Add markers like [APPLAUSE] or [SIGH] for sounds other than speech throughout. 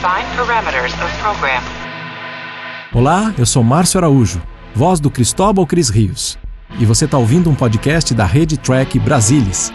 Define parameters of program. Olá, eu sou Márcio Araújo, voz do Cristóbal Cris Rios. E você está ouvindo um podcast da Rede Track Brasilis.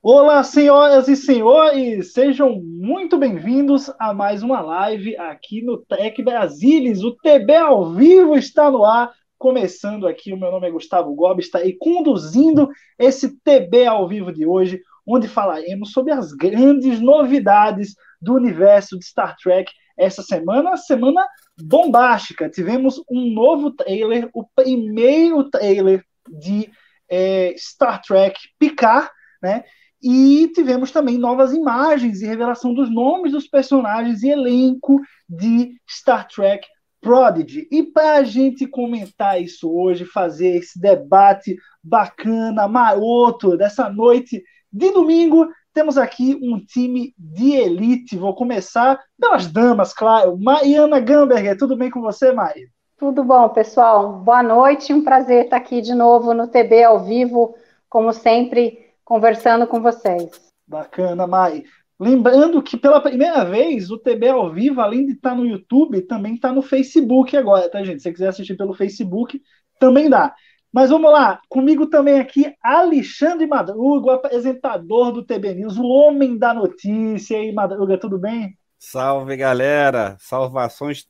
Olá, senhoras e senhores, sejam muito bem-vindos a mais uma live aqui no Tech Brasilis. O TB ao vivo está no ar, começando aqui. O meu nome é Gustavo Gobi, está aí conduzindo esse TB ao vivo de hoje, onde falaremos sobre as grandes novidades do universo de Star Trek essa semana, semana bombástica. Tivemos um novo trailer, o primeiro trailer de é, Star Trek Picard, né? E tivemos também novas imagens e revelação dos nomes dos personagens e elenco de Star Trek Prodigy. E para a gente comentar isso hoje, fazer esse debate bacana, maroto, dessa noite de domingo, temos aqui um time de elite. Vou começar pelas damas, claro. Mariana Gamberger, tudo bem com você, Maia? Tudo bom, pessoal. Boa noite. Um prazer estar aqui de novo no TB ao vivo, como sempre conversando com vocês. Bacana, Mai. Lembrando que pela primeira vez o TB ao vivo, além de estar no YouTube, também está no Facebook agora, tá, gente? Se você quiser assistir pelo Facebook, também dá. Mas vamos lá, comigo também aqui, Alexandre Madruga, o apresentador do TB News, o homem da notícia. E aí, Madruga, tudo bem? Salve, galera! Salvações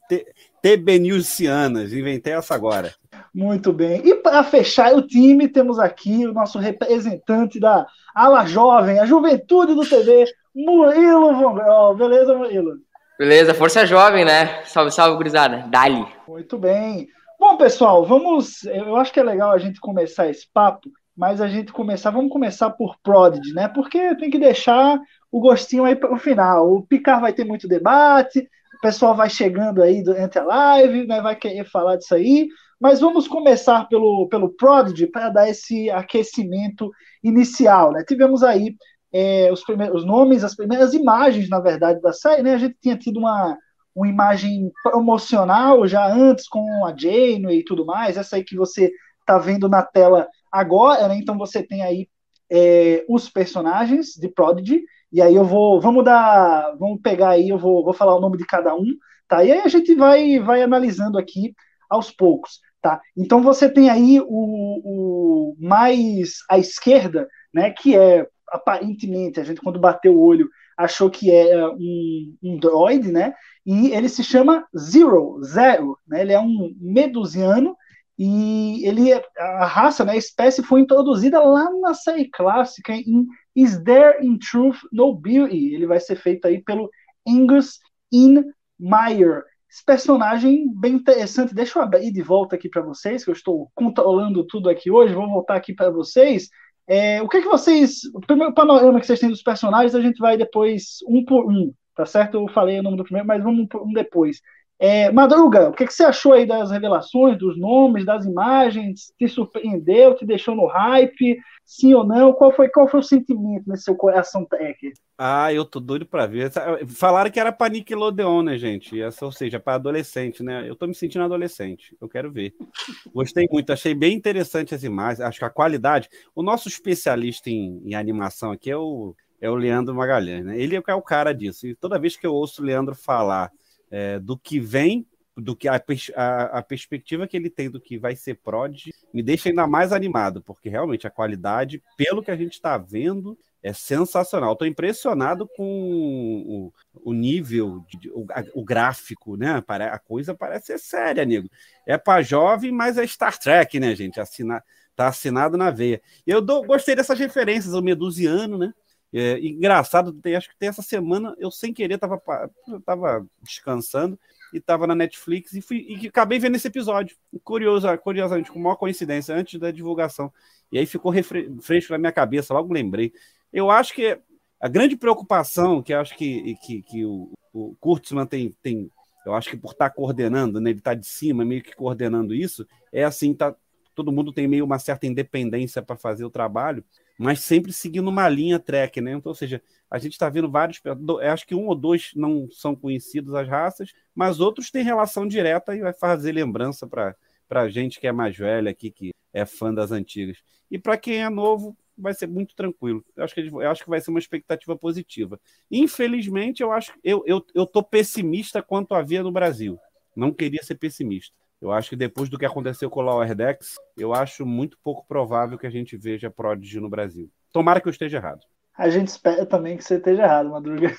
TB Newsianas, inventei essa agora. Muito bem. E para fechar o time, temos aqui o nosso representante da ala jovem, a juventude do TV, Murilo Vongrol. Beleza, Murilo? Beleza, força jovem, né? Salve, salve, gurizada. Dali. Muito bem. Bom, pessoal, vamos. Eu acho que é legal a gente começar esse papo, mas a gente começar. Vamos começar por Prodigy, né? Porque tem que deixar o gostinho aí para o final. O Picard vai ter muito debate, o pessoal vai chegando aí durante a live, né? Vai querer falar disso aí. Mas vamos começar pelo, pelo Prodigy para dar esse aquecimento inicial. Né? Tivemos aí é, os primeiros nomes, as primeiras imagens, na verdade, da série. Né? A gente tinha tido uma, uma imagem promocional já antes com a Janeway e tudo mais, essa aí que você está vendo na tela agora. Né? Então você tem aí é, os personagens de Prodigy. E aí eu vou, vamos dar, vamos pegar aí, eu vou, vou falar o nome de cada um, tá? E aí a gente vai, vai analisando aqui aos poucos. Tá? Então você tem aí o, o mais à esquerda, né, que é aparentemente, a gente quando bateu o olho achou que é um, um droid, né, e ele se chama Zero, Zero, né, ele é um medusiano e ele a raça, né, a espécie foi introduzida lá na série clássica em Is There in Truth No Beauty? Ele vai ser feito aí pelo Angus In Meyer. Esse personagem bem interessante. Deixa eu abrir de volta aqui para vocês, que eu estou controlando tudo aqui hoje. Vou voltar aqui para vocês. É, o que, é que vocês. O primeiro panorama que vocês têm dos personagens, a gente vai depois um por um, tá certo? Eu falei o nome do primeiro, mas vamos um depois. É, Madruga, o que, é que você achou aí das revelações, dos nomes, das imagens? Te surpreendeu? Te deixou no hype? Sim ou não? Qual foi, qual foi o sentimento nesse seu coração tech? Ah, eu tô doido pra ver. Falaram que era pra Nickelodeon, né, gente? Essa, ou seja, para adolescente, né? Eu tô me sentindo adolescente. Eu quero ver. Gostei muito, achei bem interessante as imagens. Acho que a qualidade. O nosso especialista em, em animação aqui é o, é o Leandro Magalhães, né? Ele é o cara disso. E toda vez que eu ouço o Leandro falar é, do que vem, do que a, a, a, perspectiva que ele tem do que vai ser Prod, me deixa ainda mais animado, porque realmente a qualidade, pelo que a gente está vendo, é sensacional. Estou impressionado com o, o nível, de, o, a, o, gráfico, né? A coisa parece ser séria, nego. É para jovem, mas é Star Trek, né, gente? Assina, tá assinado na veia. Eu dou, gostei dessas referências ao Medusiano, né? É, engraçado, tem, acho que tem essa semana, eu sem querer estava tava descansando e estava na Netflix e, fui, e acabei vendo esse episódio. Curioso, curiosamente, com maior coincidência, antes da divulgação. E aí ficou fresco na minha cabeça, logo lembrei. Eu acho que a grande preocupação que acho que, que, que o, o Kurtzman tem, tem, eu acho que por estar tá coordenando, né, ele está de cima, meio que coordenando isso, é assim, tá, todo mundo tem meio uma certa independência para fazer o trabalho, mas sempre seguindo uma linha track, né? Então, ou seja, a gente está vendo vários, acho que um ou dois não são conhecidos as raças, mas outros têm relação direta e vai fazer lembrança para a gente que é mais velha aqui, que é fã das antigas. E para quem é novo, vai ser muito tranquilo. Eu acho que, eu acho que vai ser uma expectativa positiva. Infelizmente, eu acho eu, eu, eu tô pessimista quanto havia no Brasil. Não queria ser pessimista. Eu acho que depois do que aconteceu com o Lower Decks, eu acho muito pouco provável que a gente veja Prodigy no Brasil. Tomara que eu esteja errado. A gente espera também que você esteja errado, Madruga.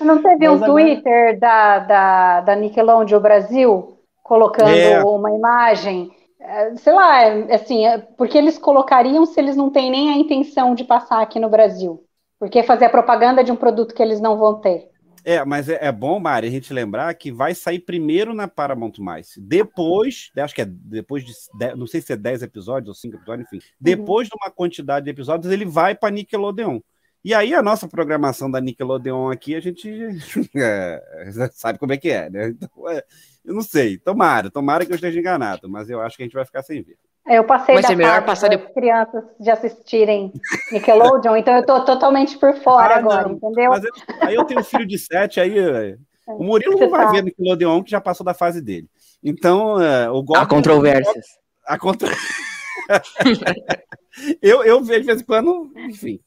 Não teve [LAUGHS] Mas um agora... Twitter da, da, da Nickelodeon Brasil colocando é. uma imagem? É, sei lá, assim, é, porque eles colocariam se eles não têm nem a intenção de passar aqui no Brasil? Porque fazer a propaganda de um produto que eles não vão ter. É, mas é, é, bom, Mari, a gente lembrar que vai sair primeiro na Paramount+. Depois, acho que é depois de, não sei se é 10 episódios ou 5 episódios, enfim. Uhum. Depois de uma quantidade de episódios, ele vai para Nickelodeon. E aí a nossa programação da Nickelodeon aqui, a gente [LAUGHS] é, sabe como é que é, né? Então, é, eu não sei, tomara, tomara que eu esteja enganado, mas eu acho que a gente vai ficar sem ver. Eu passei Vai da ser melhor passar de... crianças de assistirem Nickelodeon, então eu tô totalmente por fora ah, agora, não. entendeu? Eu, aí eu tenho um filho de sete, aí é, o Murilo não vai tá. ver Nickelodeon, que já passou da fase dele. Então, uh, o Há controvérsias. A contra... [LAUGHS] eu, eu vejo de vez em quando, enfim,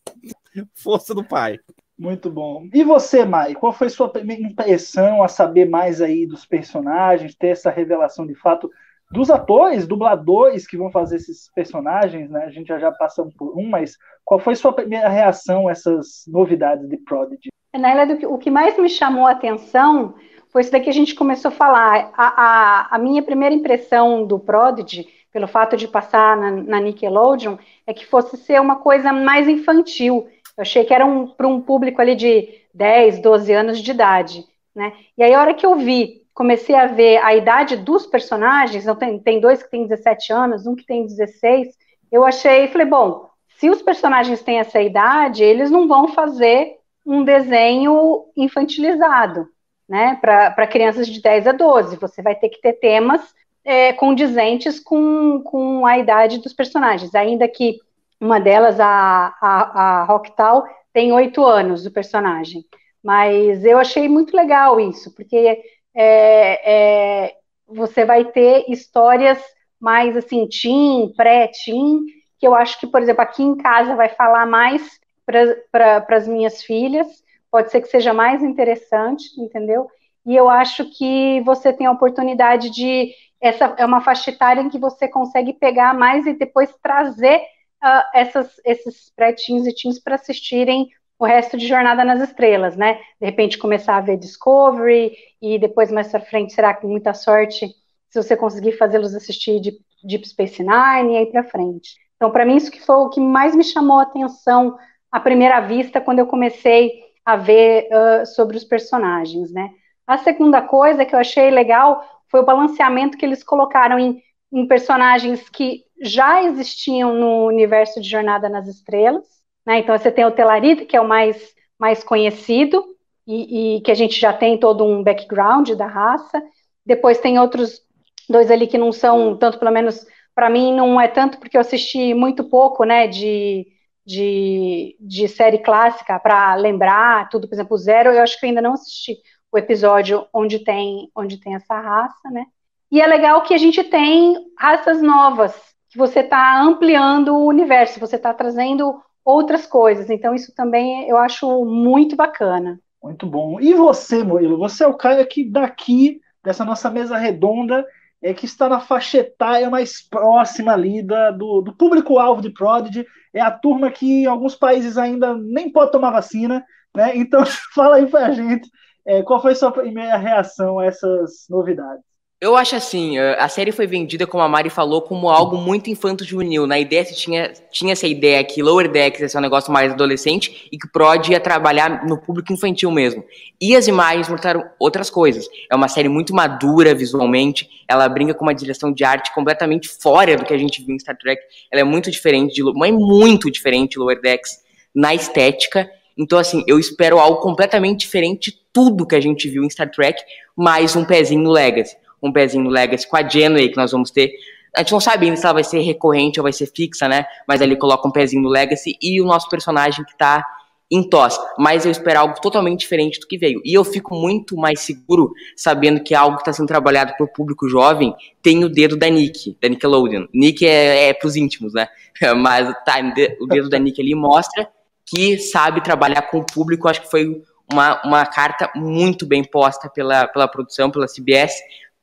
força do pai. Muito bom. E você, Mai, qual foi sua primeira impressão a saber mais aí dos personagens, ter essa revelação de fato dos atores, dubladores que vão fazer esses personagens, né? A gente já já passamos por um, mas qual foi sua primeira reação a essas novidades de Prodigy? Na realidade, o que mais me chamou a atenção foi isso daqui que a gente começou a falar. A, a, a minha primeira impressão do Prodigy, pelo fato de passar na, na, Nickelodeon, é que fosse ser uma coisa mais infantil. Eu achei que era um, para um público ali de 10, 12 anos de idade. Né? E aí, a hora que eu vi comecei a ver a idade dos personagens, então tem, tem dois que têm 17 anos, um que tem 16, eu achei, falei, bom, se os personagens têm essa idade, eles não vão fazer um desenho infantilizado, né, para crianças de 10 a 12, você vai ter que ter temas é, condizentes com, com a idade dos personagens, ainda que uma delas, a, a, a Rocktal, tem oito anos, do personagem, mas eu achei muito legal isso, porque é, é, você vai ter histórias mais assim, teen, pré-teen, que eu acho que, por exemplo, aqui em casa vai falar mais para as minhas filhas, pode ser que seja mais interessante, entendeu? E eu acho que você tem a oportunidade de. Essa é uma faixa etária em que você consegue pegar mais e depois trazer uh, essas, esses pré-teens e teens para assistirem o resto de Jornada nas Estrelas, né? De repente começar a ver Discovery e depois mais para frente será com muita sorte se você conseguir fazê-los assistir Deep, Deep Space Nine e aí para frente. Então, para mim isso que foi o que mais me chamou a atenção à primeira vista quando eu comecei a ver uh, sobre os personagens, né? A segunda coisa que eu achei legal foi o balanceamento que eles colocaram em, em personagens que já existiam no universo de Jornada nas Estrelas né? Então, você tem o Telarita, que é o mais, mais conhecido, e, e, que a gente já tem todo um background da raça. Depois tem outros dois ali que não são, tanto pelo menos para mim, não é tanto porque eu assisti muito pouco né, de, de, de série clássica para lembrar tudo, por exemplo, Zero, eu acho que ainda não assisti o episódio onde tem, onde tem essa raça, né? E é legal que a gente tem raças novas, que você está ampliando o universo, você está trazendo outras coisas. Então, isso também eu acho muito bacana. Muito bom. E você, Murilo? Você é o cara que daqui, dessa nossa mesa redonda, é que está na faixa etária mais próxima ali da, do, do público-alvo de Prodigy. É a turma que em alguns países ainda nem pode tomar vacina, né? Então, [LAUGHS] fala aí pra gente é, qual foi sua primeira reação a essas novidades. Eu acho assim, eh, a série foi vendida, como a Mari falou, como algo muito infanto-juvenil. Na ideia, se tinha, tinha essa ideia que Lower Decks ia ser um negócio mais adolescente e que Prod ia trabalhar no público infantil mesmo. E as imagens mostraram outras coisas. É uma série muito madura visualmente, ela brinca com uma direção de arte completamente fora do que a gente viu em Star Trek. Ela é muito diferente, de, é muito diferente de Lower Decks na estética. Então, assim, eu espero algo completamente diferente de tudo que a gente viu em Star Trek, mais um pezinho no Legacy um pezinho no Legacy com a Genway que nós vamos ter. A gente não sabe ainda se ela vai ser recorrente ou vai ser fixa, né? Mas ali coloca um pezinho no Legacy e o nosso personagem que tá em TOS, mas eu espero algo totalmente diferente do que veio. E eu fico muito mais seguro sabendo que algo que está sendo trabalhado para o público jovem tem o dedo da Nick, da Nickelodeon. Nick é, é para os íntimos, né? [LAUGHS] Mas tá, o dedo da Nick ali mostra que sabe trabalhar com o público. Acho que foi uma, uma carta muito bem posta pela, pela produção, pela CBS,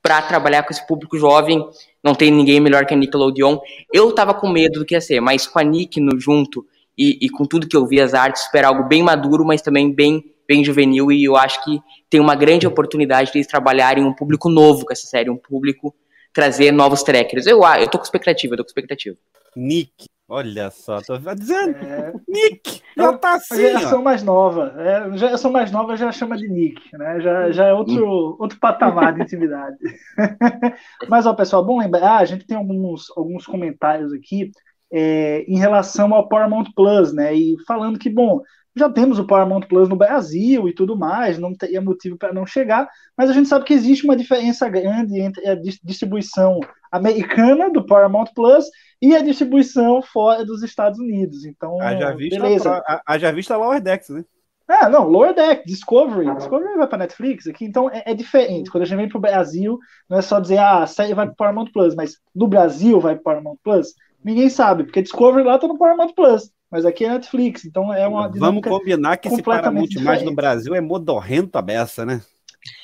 para trabalhar com esse público jovem. Não tem ninguém melhor que a Nickelodeon. Eu tava com medo do que ia ser, mas com a Nick no junto e, e, com tudo que eu vi as artes, esperar algo bem maduro, mas também bem, bem juvenil, e eu acho que tem uma grande oportunidade de eles trabalharem um público novo com essa série, um público trazer novos trackers. Eu, eu tô com expectativa, eu tô com expectativa. Nick, olha só, tô dizendo, é... Nick, já tá assim, a geração mais nova, é, a geração mais nova já chama de Nick, né, já, já é outro, outro patamar de intimidade. [LAUGHS] Mas, ó, pessoal, bom lembrar, ah, a gente tem alguns, alguns comentários aqui, é, em relação ao Paramount Plus, né? E falando que, bom, já temos o Paramount Plus no Brasil e tudo mais, não teria motivo para não chegar, mas a gente sabe que existe uma diferença grande entre a distribuição americana do Paramount Plus e a distribuição fora dos Estados Unidos. Então, haja vista, beleza. Haja vista Lower Decks, né? Ah, não, Lower Deck, Discovery. Discovery vai para Netflix aqui, então é, é, diferente. Quando a gente vem para o Brasil, não é só dizer, ah, a série vai para Paramount Plus, mas no Brasil vai para Paramount Plus. Ninguém sabe, porque Discovery lá tá no Paramount Plus, mas aqui é Netflix, então é uma Vamos combinar que esse Paramount mais no Brasil é modorrento a beça, né?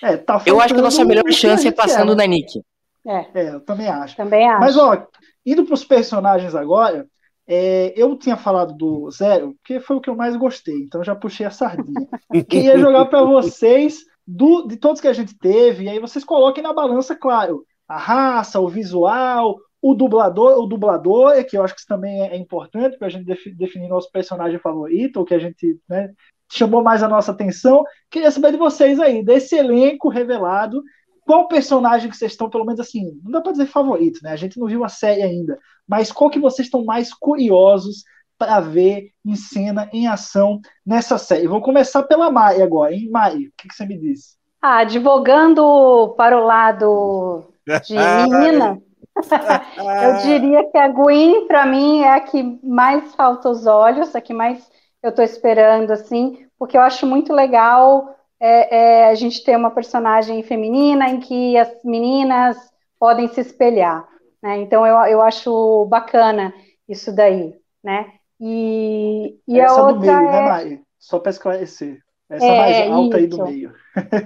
É, tá eu acho que a nossa melhor chance é passando na Nick. É. é, eu também acho. Também acho. Mas, ó, indo para os personagens agora, é, eu tinha falado do Zero, que foi o que eu mais gostei, então já puxei a sardinha. [LAUGHS] Queria jogar para vocês do, de todos que a gente teve, e aí vocês coloquem na balança, claro, a raça, o visual, o dublador, o dublador, é que eu acho que isso também é, é importante para a gente definir nosso personagem favorito, ou que a gente né, chamou mais a nossa atenção. Queria saber de vocês aí, desse elenco revelado, qual personagem que vocês estão, pelo menos assim, não dá para dizer favorito, né? A gente não viu a série ainda, mas qual que vocês estão mais curiosos para ver em cena, em ação nessa série? Vou começar pela Mai agora, hein? Mai, o que, que você me diz? Ah, advogando para o lado de [LAUGHS] menina. Eu [LAUGHS] diria que a Gwen, para mim, é a que mais falta os olhos, a que mais eu estou esperando, assim, porque eu acho muito legal é, é, a gente ter uma personagem feminina em que as meninas podem se espelhar, né? Então eu, eu acho bacana isso daí, né? E, e Essa a outra do meio, né, é... né, Mai? Só para esclarecer. Essa é, mais alta isso. aí do meio.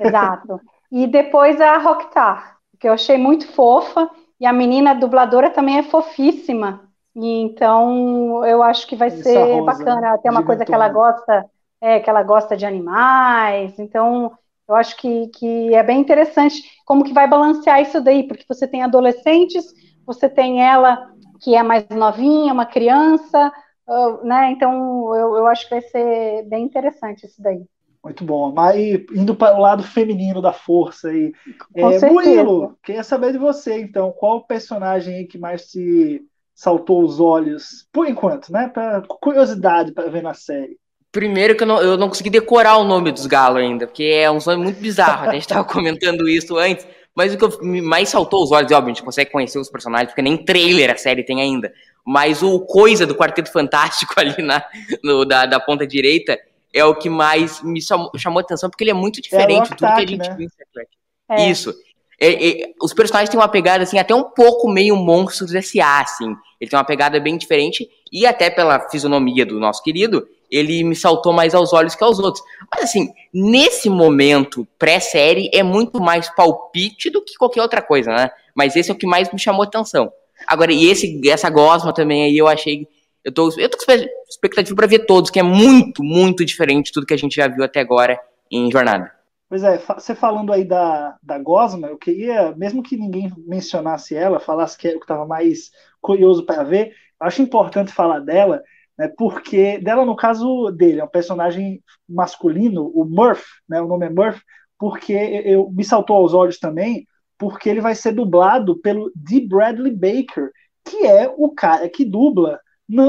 Exato. E depois a Rocktar, que eu achei muito fofa e a menina dubladora também é fofíssima. Então eu acho que vai Essa ser Rosa, bacana. Tem uma coisa que ela gosta, é, que ela gosta de animais. Então eu acho que, que é bem interessante como que vai balancear isso daí, porque você tem adolescentes, você tem ela que é mais novinha, uma criança, uh, né? Então eu, eu acho que vai ser bem interessante isso daí. Muito bom. Mas indo para o lado feminino da força aí. É, Murilo, queria saber de você, então, qual o personagem aí que mais te saltou os olhos, por enquanto, né? Pra, curiosidade para ver na série. Primeiro que eu não, eu não consegui decorar o nome dos galos ainda, porque é um nome muito bizarro. A gente estava [LAUGHS] comentando isso antes. Mas o que mais saltou os olhos, óbvio, a gente consegue conhecer os personagens, porque nem trailer a série tem ainda. Mas o coisa do Quarteto Fantástico [LAUGHS] ali na, no, da, da ponta direita é o que mais me chamou, atenção, porque ele é muito diferente de tudo que a gente né? viu em Star Trek. É. Isso. É, é, os personagens têm uma pegada, assim, até um pouco meio monstros S.A., assim. Ele tem uma pegada bem diferente, e até pela fisionomia do nosso querido, ele me saltou mais aos olhos que aos outros. Mas, assim, nesse momento, pré-série, é muito mais palpite do que qualquer outra coisa, né? Mas esse é o que mais me chamou atenção. Agora, e esse, essa gosma também aí, eu achei eu tô, eu tô com expectativa para ver todos, que é muito, muito diferente de tudo que a gente já viu até agora em Jornada. Pois é, você falando aí da, da Gosma, eu queria, mesmo que ninguém mencionasse ela, falasse que é o que estava mais curioso para ver, acho importante falar dela, né, porque dela, no caso dele, é um personagem masculino, o Murph, né, o nome é Murph, porque eu, me saltou aos olhos também, porque ele vai ser dublado pelo D. Bradley Baker, que é o cara que dubla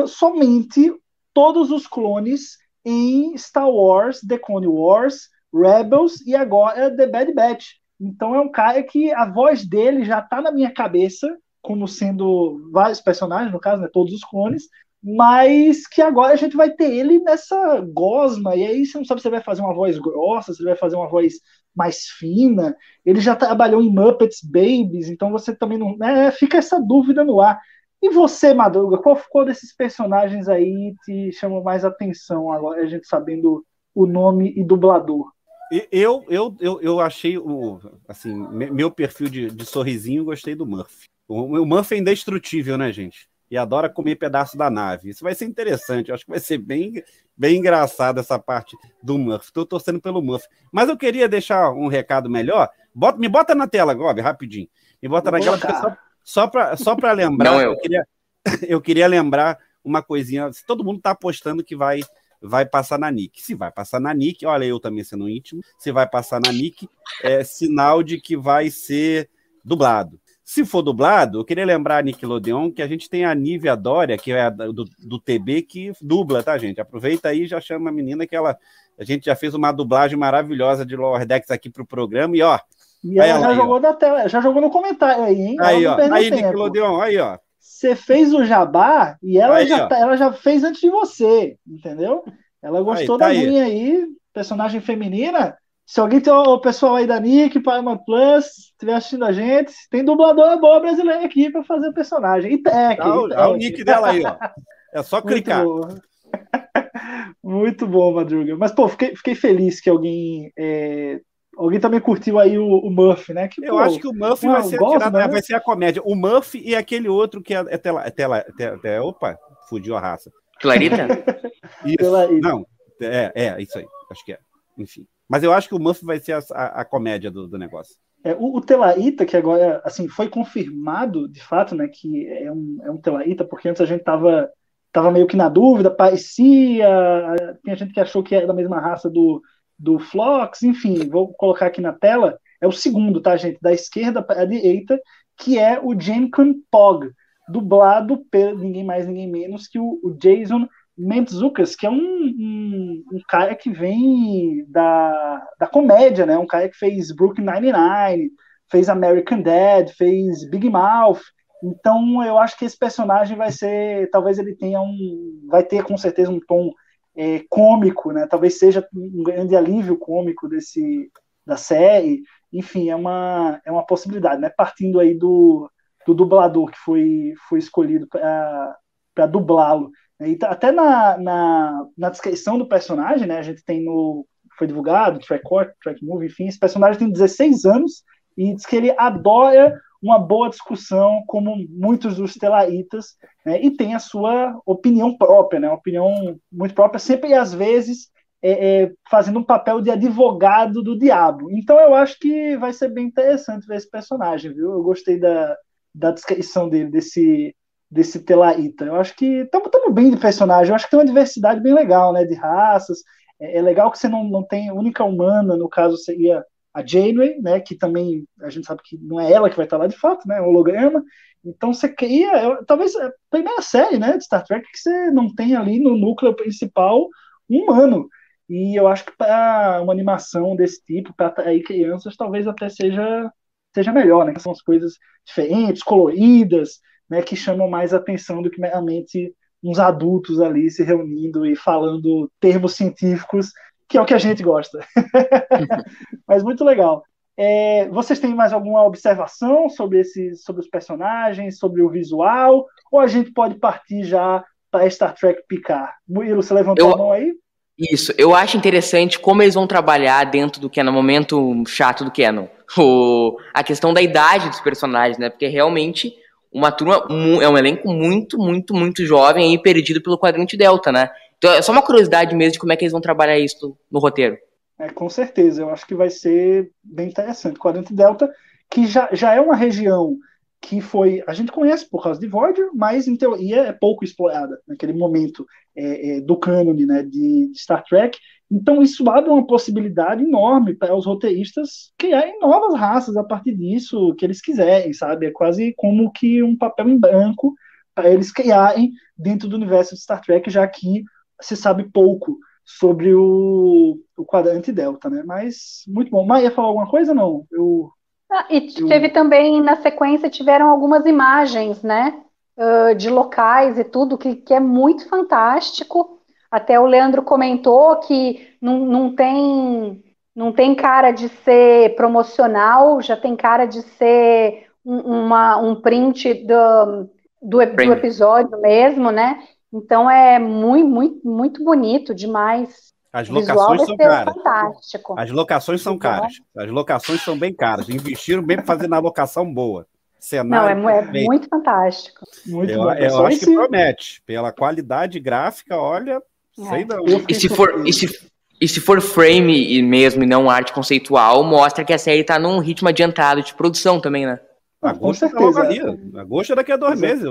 somente todos os clones em Star Wars, The Clone Wars, Rebels e agora The Bad Batch. Então é um cara que a voz dele já está na minha cabeça, como sendo vários personagens, no caso, né, todos os clones, mas que agora a gente vai ter ele nessa gosma, e aí você não sabe se ele vai fazer uma voz grossa, se ele vai fazer uma voz mais fina. Ele já trabalhou em Muppets Babies, então você também não. Né, fica essa dúvida no ar. E você, Madruga, qual, qual desses personagens aí te chamou mais atenção agora, a gente sabendo o nome e dublador? Eu, eu, eu, eu achei o assim, meu perfil de, de sorrisinho, gostei do Murphy. O, o Murphy é indestrutível, né, gente? E adora comer pedaço da nave. Isso vai ser interessante. Eu acho que vai ser bem, bem engraçado essa parte do Murphy. Estou torcendo pelo Murphy. Mas eu queria deixar um recado melhor. Bota, me bota na tela, Gob, rapidinho. Me bota na tela, só, só para só [LAUGHS] lembrar. Não, eu. eu. queria, [LAUGHS] eu queria lembrar uma coisinha. Todo mundo está apostando que vai vai passar na Nick. Se vai passar na Nick, olha, eu também sendo íntimo, se vai passar na Nick, é sinal de que vai ser dublado. Se for dublado, eu queria lembrar a Nickelodeon que a gente tem a Nívia Dória, que é do, do TB, que dubla, tá, gente? Aproveita aí e já chama a menina que ela. A gente já fez uma dublagem maravilhosa de Lower Decks aqui pro programa e ó. E ela, já jogou na tela, já jogou no comentário aí, hein? Aí, ó. Aí, tempo. Nickelodeon, aí, ó. Você fez o jabá e ela, aí, já, tá, ela já fez antes de você, entendeu? Ela gostou aí, tá da aí. minha aí, personagem feminina. Se alguém tem o pessoal aí da Nick, Paramount Plus, estiver assistindo a gente, tem dubladora boa brasileira aqui para fazer o personagem. E tech. Tá, o nick dela aí, ó. É só [LAUGHS] clicar. Muito bom, [LAUGHS] Muito bom Madruga. Mas, pô, fiquei, fiquei feliz que alguém é, Alguém também curtiu aí o, o Murphy, né? Que, eu pô, acho que o Murphy vai, ser gosto, tirado, né? vai ser a comédia. O Murphy e aquele outro que é, é tela. É tela é, é, opa, fugiu a raça. Clarita? [LAUGHS] isso, não, é, é, isso aí. Acho que é. Enfim. Mas eu acho que o Murphy vai ser a, a, a comédia do, do negócio. É, o, o, Telaíta, que agora assim, foi confirmado de fato, né, que é um, é um Telaíta, porque antes a gente tava, tava meio que na dúvida, parecia, tinha gente que achou que era da mesma raça do, do Flox, enfim, vou colocar aqui na tela, é o segundo, tá, gente? Da esquerda para a direita, que é o Jenkun Pog, dublado por ninguém mais, ninguém menos que o, o Jason Mentzukas, que é um, um, um, cara que vem da, da comédia, né? Um cara que fez Brooklyn Nine-Nine, fez American Dad, fez Big Mouth. Então, eu acho que esse personagem vai ser, talvez ele tenha um, vai ter com certeza um tom é, cômico, né? Talvez seja um grande alívio cômico desse da série. Enfim, é uma é uma possibilidade, né? Partindo aí do, do dublador que foi foi escolhido para dublá-lo. E tá, até na, na, na, descrição do personagem, né? A gente tem no foi divulgado, track court, track movie, enfim, esse personagem tem 16 anos e diz que ele adora uma boa discussão, como muitos dos telaitas, né, e tem a sua opinião própria, né, uma opinião muito própria, sempre e às vezes é, é, fazendo um papel de advogado do diabo. Então eu acho que vai ser bem interessante ver esse personagem, viu? Eu gostei da, da descrição dele, desse, desse Telaíta. Eu acho que estamos bem de personagem, eu acho que tem uma diversidade bem legal, né, de raças. É, é legal que você não, não tem única humana, no caso seria a Janeway, né, que também a gente sabe que não é ela que vai estar lá de fato, né, é holograma. Então você cria, eu, talvez a primeira série, né, de Star Trek que você não tem ali no núcleo principal um humano. E eu acho que para uma animação desse tipo, para atrair crianças, talvez até seja seja melhor, né? São as coisas diferentes, coloridas, né, que chamam mais atenção do que meramente uns adultos ali se reunindo e falando termos científicos que é o que a gente gosta. [LAUGHS] Mas muito legal. É, vocês têm mais alguma observação sobre, esses, sobre os personagens, sobre o visual? Ou a gente pode partir já para Star Trek Picard? Murilo, você levantou eu, a mão aí? Isso, eu acho interessante como eles vão trabalhar dentro do que é no momento chato do Canon. O, a questão da idade dos personagens, né? Porque realmente uma turma é um elenco muito, muito, muito jovem e perdido pelo quadrante Delta, né? Então é só uma curiosidade mesmo de como é que eles vão trabalhar isso no roteiro. É, com certeza, eu acho que vai ser bem interessante. Quadrante Delta, que já, já é uma região que foi. A gente conhece por causa de Voyager, mas em teoria é pouco explorada naquele momento é, é, do cânone né, de, de, Star Trek. Então isso abre uma possibilidade enorme para os roteiristas criarem novas raças a partir disso, que eles quiserem, sabe? É quase como que um papel em branco para eles criarem dentro do universo de Star Trek, já que se sabe pouco sobre o, o quadrante delta, né? Mas muito bom. Maia falar alguma coisa não? Eu ah, e teve eu... também na sequência tiveram algumas imagens, né? uh, de locais e tudo, que, que é muito fantástico. Até o Leandro comentou que não, não tem não tem cara de ser promocional, já tem cara de ser um, uma, um print do, do, do, episódio mesmo, né? Então é muito, muito, muito bonito demais. As locações são caras. Fantástico. As locações são caras. As locações são bem caras. Investiram bem para fazer na locação boa. Cenário Não, é, é muito fantástico. Muito eu, bom. eu acho que promete. Pela qualidade gráfica, olha, é. sei não. E se for, e se, e se for frame mesmo e não arte conceitual, mostra que a série está num ritmo adiantado de produção também, né? Agosto é logo ali. Agosto é daqui a dois meses.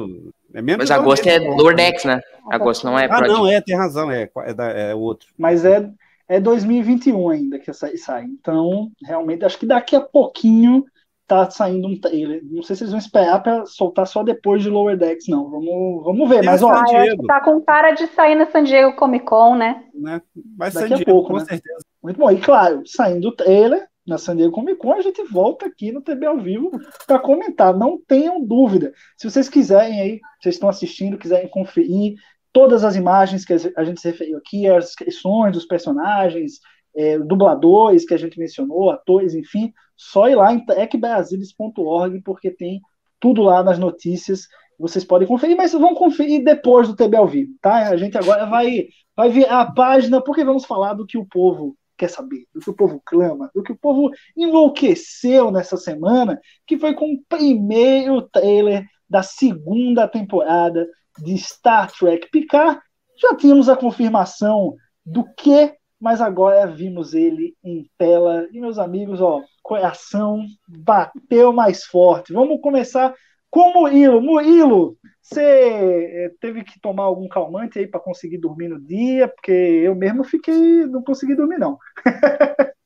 É menos Mas agosto é Lordex, né? Agosto não é. Ah, não, é, tem razão, é, é, é outro. Mas é, é 2021 ainda que sai, sai. Então, realmente, acho que daqui a pouquinho tá saindo um trailer. Não sei se eles vão esperar para soltar só depois de Lower Decks, não. Vamos, vamos ver. Mas, ó, acho que tá com cara de sair na San Diego Comic Con, né? né? Vai Daqui San Diego, a pouco, com né? certeza. Muito bom. E claro, saindo o trailer na San Diego Comic Con, a gente volta aqui no TB ao vivo para comentar. Não tenham dúvida. Se vocês quiserem aí, vocês estão assistindo, quiserem conferir todas as imagens que a gente se referiu aqui, as descrições dos personagens, é, dubladores que a gente mencionou, atores, enfim, só ir lá em tecbrasilis.org, porque tem tudo lá nas notícias. Vocês podem conferir, mas vão conferir depois do TB ao vivo, tá? A gente agora vai, vai ver a página, porque vamos falar do que o povo quer saber, do que o povo clama, do que o povo enlouqueceu nessa semana, que foi com o primeiro trailer da segunda temporada de Star Trek Picard. Já tínhamos a confirmação do que mas agora vimos ele em tela. E, meus amigos, ó, coração bateu mais forte. Vamos começar com o Murilo. Murilo, você eh, teve que tomar algum calmante aí para conseguir dormir no dia? Porque eu mesmo fiquei, não consegui dormir, não. [LAUGHS]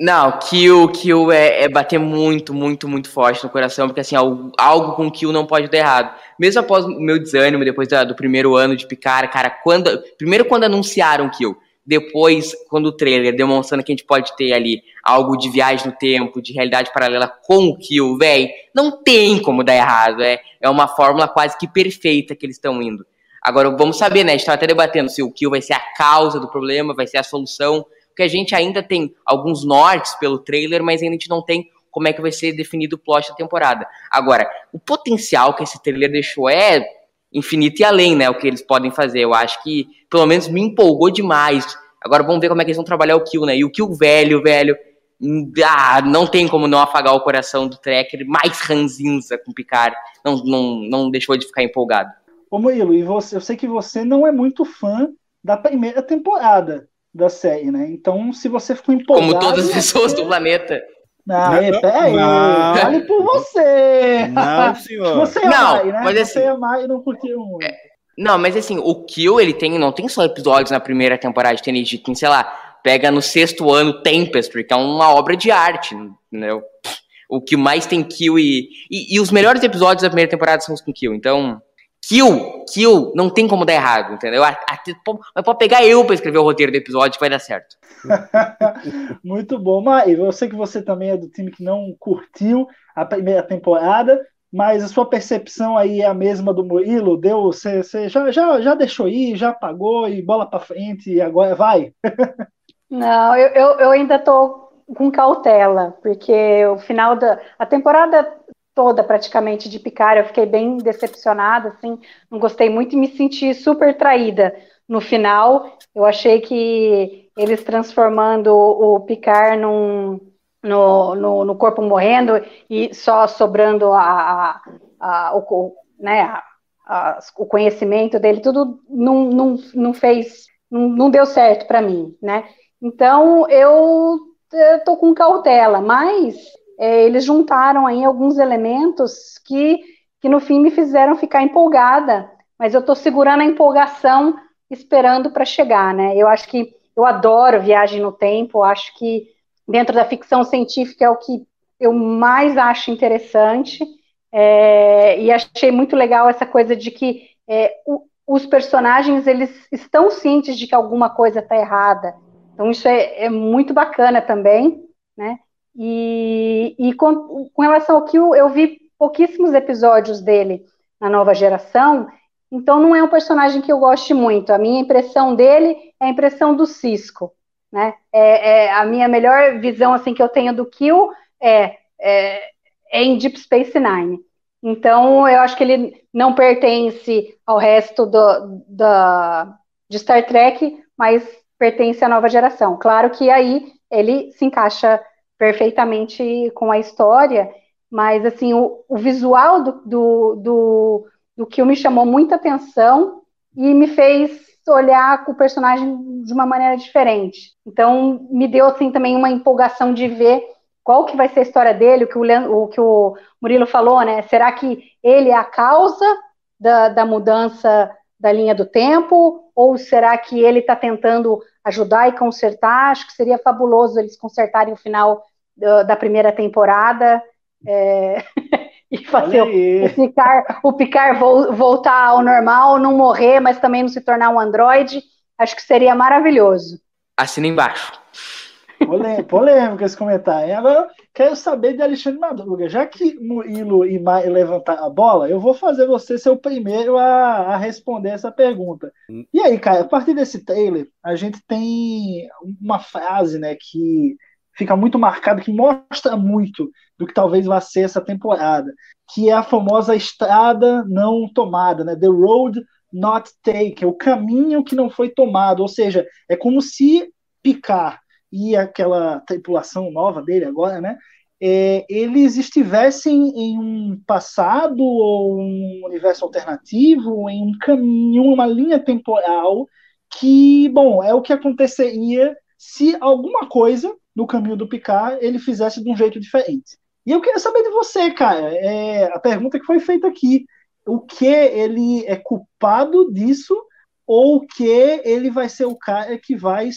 Não, Kill, Kill é, é, bater muito, muito, muito forte no coração, porque assim, algo, algo com Kill não pode dar errado. Mesmo após o meu desânimo, depois da, do primeiro ano de picar, cara, quando. Primeiro quando anunciaram Kill, depois, quando o trailer demonstrando que a gente pode ter ali algo de viagem no tempo, de realidade paralela com o Kill, velho, não tem como dar errado. É, é uma fórmula quase que perfeita que eles estão indo. Agora, vamos saber, né? A gente tá até debatendo se o Kill vai ser a causa do problema, vai ser a solução, porque a gente ainda tem alguns nortes pelo trailer, mas ainda a gente não tem como é que vai ser definido o plot da temporada. Agora, o potencial que esse trailer deixou é infinito e além, né? O que eles podem fazer. Eu acho que, pelo menos, me empolgou demais. Agora vamos ver como é que eles vão trabalhar o Kill, né? E o Kill velho, velho. Ah, não tem como não afagar o coração do Trekker, mais ranzinza com Picard. Não, não, não deixou de ficar empolgado. Ô Murilo, e você, eu sei que você não é muito fã da primeira temporada da série, né? Então, se você ficou empolgado. Como todas as pessoas do planeta. Não, não, peraí, vale por você. Não, senhor. Você é não, Mai, né? Mas assim, você é Mai e não curtiu muito. É, não, mas assim, o Kill, ele tem, não tem só episódios na primeira temporada de TNG, tem, sei lá, pega no sexto ano Tempestry, que é uma obra de arte, entendeu? O que mais tem Kill e, e, e os melhores episódios da primeira temporada são os com Kill, então... Kill, Kill, não tem como dar errado, entendeu? Mas pode pegar eu para escrever o roteiro do episódio que vai dar certo. [LAUGHS] Muito bom, mas eu sei que você também é do time que não curtiu a primeira temporada, mas a sua percepção aí é a mesma do Murilo? Deu, você, você já, já, já deixou ir, já pagou e bola para frente e agora vai? [LAUGHS] não, eu, eu, eu ainda estou com cautela, porque o final da a temporada toda praticamente de Picard, eu fiquei bem decepcionada, assim, não gostei muito e me senti super traída no final. Eu achei que eles transformando o Picard num, no, no, no corpo morrendo e só sobrando a, a, a o, né, a, o conhecimento dele, tudo não, não, não fez, não, não deu certo para mim, né? Então eu estou com cautela, mas é, eles juntaram aí alguns elementos que, que no fim me fizeram ficar empolgada, mas eu estou segurando a empolgação esperando para chegar, né? Eu acho que eu adoro viagem no tempo, acho que dentro da ficção científica é o que eu mais acho interessante, é, e achei muito legal essa coisa de que é, o, os personagens eles estão cientes de que alguma coisa está errada. Então isso é, é, muito bacana também, né? E, e com, com, relação ao que eu, vi pouquíssimos episódios dele na nova geração, então não é um personagem que eu goste muito. A minha impressão dele é a impressão do Cisco, né? É, é a minha melhor visão assim que eu tenho do Kill é, é, é em Deep Space Nine. Então eu acho que ele não pertence ao resto do, do, de Star Trek, mas pertence à nova geração. Claro que aí ele se encaixa perfeitamente com a história, mas assim o, o visual do, do, do do que me chamou muita atenção e me fez olhar o personagem de uma maneira diferente. Então, me deu assim também uma empolgação de ver qual que vai ser a história dele, o que o, Leandro, o, que o Murilo falou, né? Será que ele é a causa da, da mudança da linha do tempo? Ou será que ele está tentando ajudar e consertar? Acho que seria fabuloso eles consertarem o final da, da primeira temporada. É... [LAUGHS] e fazer o, o Picard, o Picard voltar ao normal, não morrer, mas também não se tornar um androide. Acho que seria maravilhoso. Assina embaixo. Polêmico esse comentário. Agora, quero saber de Alexandre Madruga. Já que Murilo e Mai a bola, eu vou fazer você ser o primeiro a, a, responder essa pergunta. E aí, cara, a partir desse trailer, a gente tem uma frase, né, que fica muito marcado, que mostra muito do que talvez vá ser essa temporada, que é a famosa estrada não tomada, né? The road not taken, o caminho que não foi tomado, ou seja, é como se Picard e aquela tripulação nova dele agora, né? É, eles estivessem em um passado ou um universo alternativo, em um caminho, uma linha temporal que, bom, é o que aconteceria se alguma coisa no caminho do Picard ele fizesse de um jeito diferente. E eu queria saber de você, cara, é, a pergunta que foi feita aqui, o que ele é culpado disso ou o que ele vai ser o cara que vai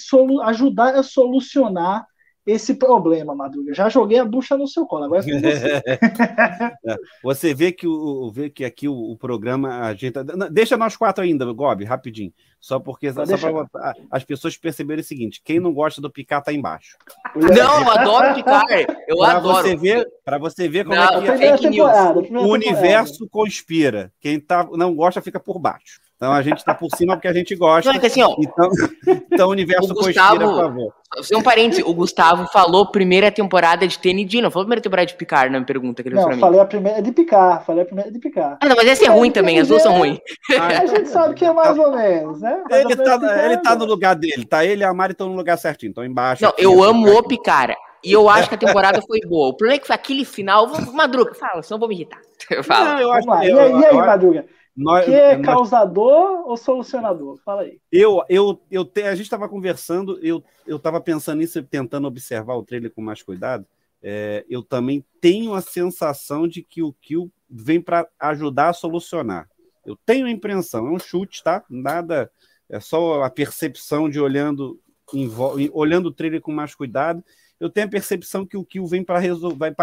ajudar a solucionar esse problema, Madruga. Já joguei a bucha no seu colo, agora é você. [LAUGHS] [LAUGHS] Você vê que, o, vê que aqui o, o, programa. A gente, deixa nós quatro ainda, Gob, rapidinho. Só porque só pra, as pessoas perceberem o seguinte: quem não gosta do picar tá embaixo. Não, eu adoro picar. Eu [LAUGHS] pra adoro. Você ver, para você ver como não, é que é. Fake news. O universo conspira. Quem tá, não gosta fica por baixo. Então a gente está por cima porque a gente gosta. Não, é que assim, ó, então, [LAUGHS] então o universo o Gustavo, conspira, por favor. Um parênteses, o Gustavo falou primeira temporada de TND, não falou primeira temporada de Picar, na pergunta que ele não, falei a primeira de Picar, falei a primeira de Picar. Ah, não, mas essa é ruim também, as duas são ruins. [LAUGHS] A gente sabe que é mais ou menos, né? ele tá, ele tá no lugar dele, tá? Ele e a Mari estão no lugar certinho, estão embaixo. Não, aqui, eu amo o Picar. E eu acho que a temporada foi boa. O problema é que foi aquele final. Madruga, fala, senão eu vou me irritar. [LAUGHS] Fala. Não, eu acho, eu, e aí, eu, Madruga? Nós, que é nós... causador ou solucionador? Fala aí. Eu, eu, eu te, a gente estava conversando, eu estava pensando nisso, tentando observar o trailer com mais cuidado. É, eu também tenho a sensação de que o Kill vem para ajudar a solucionar. Eu tenho a impressão, é um chute, tá? Nada, é só a percepção de olhando, olhando o trailer com mais cuidado. Eu tenho a percepção que o Kill vem para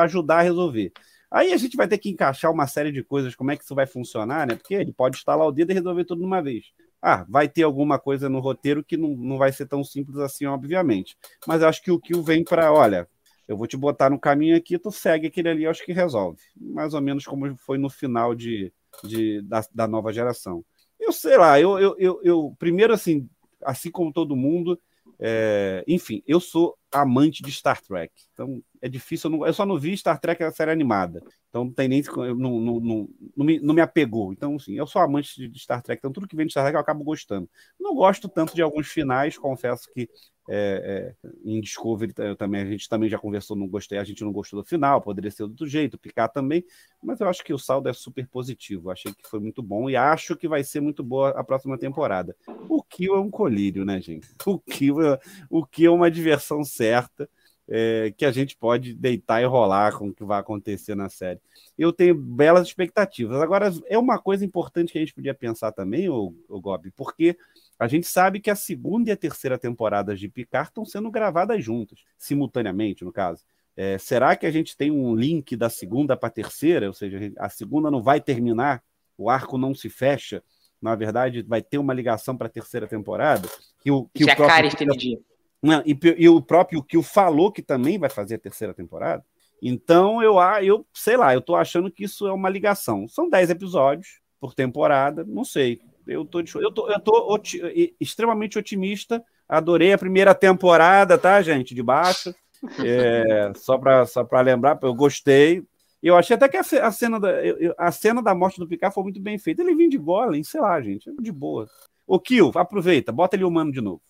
ajudar a resolver. Aí a gente vai ter que encaixar uma série de coisas, como é que isso vai funcionar, né? Porque ele pode instalar o dedo e resolver tudo de uma vez. Ah, vai ter alguma coisa no roteiro que não, não vai ser tão simples assim, obviamente. Mas eu acho que o Kill vem para, olha, eu vou te botar no caminho aqui, tu segue aquele ali, eu acho que resolve. Mais ou menos como foi no final de, de da, da nova geração. Eu sei lá, eu, eu, eu, eu primeiro assim, assim como todo mundo, é, enfim, eu sou amante de Star Trek. Então é difícil, eu, não, eu, só não vi Star Trek a série animada. Então não tem nem. Não, não, não, não, me, não me apegou. Então, assim, eu sou amante de Star Trek, então tudo que vem de Star Trek eu acabo gostando. Não gosto tanto de alguns finais, confesso que é, é, em Discovery eu também, a gente também já conversou, não gostei, a gente não gostou do final, poderia ser do outro jeito, picar também, mas eu acho que o saldo é super positivo. Achei que foi muito bom e acho que vai ser muito boa a próxima temporada. O Kill é um colírio, né, gente? [LAUGHS] O Kill é, o Kill é uma diversão certa é, que a gente pode deitar e rolar com o que vai acontecer na série. Eu tenho belas expectativas. Agora, é uma coisa importante que a gente podia pensar também, o, o Gobi, porque a gente sabe que a segunda e a terceira temporadas de Picard estão sendo gravadas juntas, simultaneamente, no caso. É, será que a gente tem um link da segunda para a terceira? Ou seja, a segunda não vai terminar, o arco não se fecha, na verdade, vai ter uma ligação para a terceira temporada? Que o, que Já o próprio... Não, e, e, o próprio Kill falou que também vai fazer a terceira temporada. Então, eu, eu sei lá, eu tô achando que isso é uma ligação. São dez episódios, por temporada, não sei. Eu tô, eu tô, eu tô oti extremamente otimista. Adorei a primeira temporada, tá, gente? De baixo. [LAUGHS] É, só para só lembrar, eu gostei. Eu achei até que a, cena da, a cena da morte do Picard foi muito bem feita. Ele vinha de golem, sei lá, gente, de boa. Ô, Kill, aproveita, bota ele humano de novo.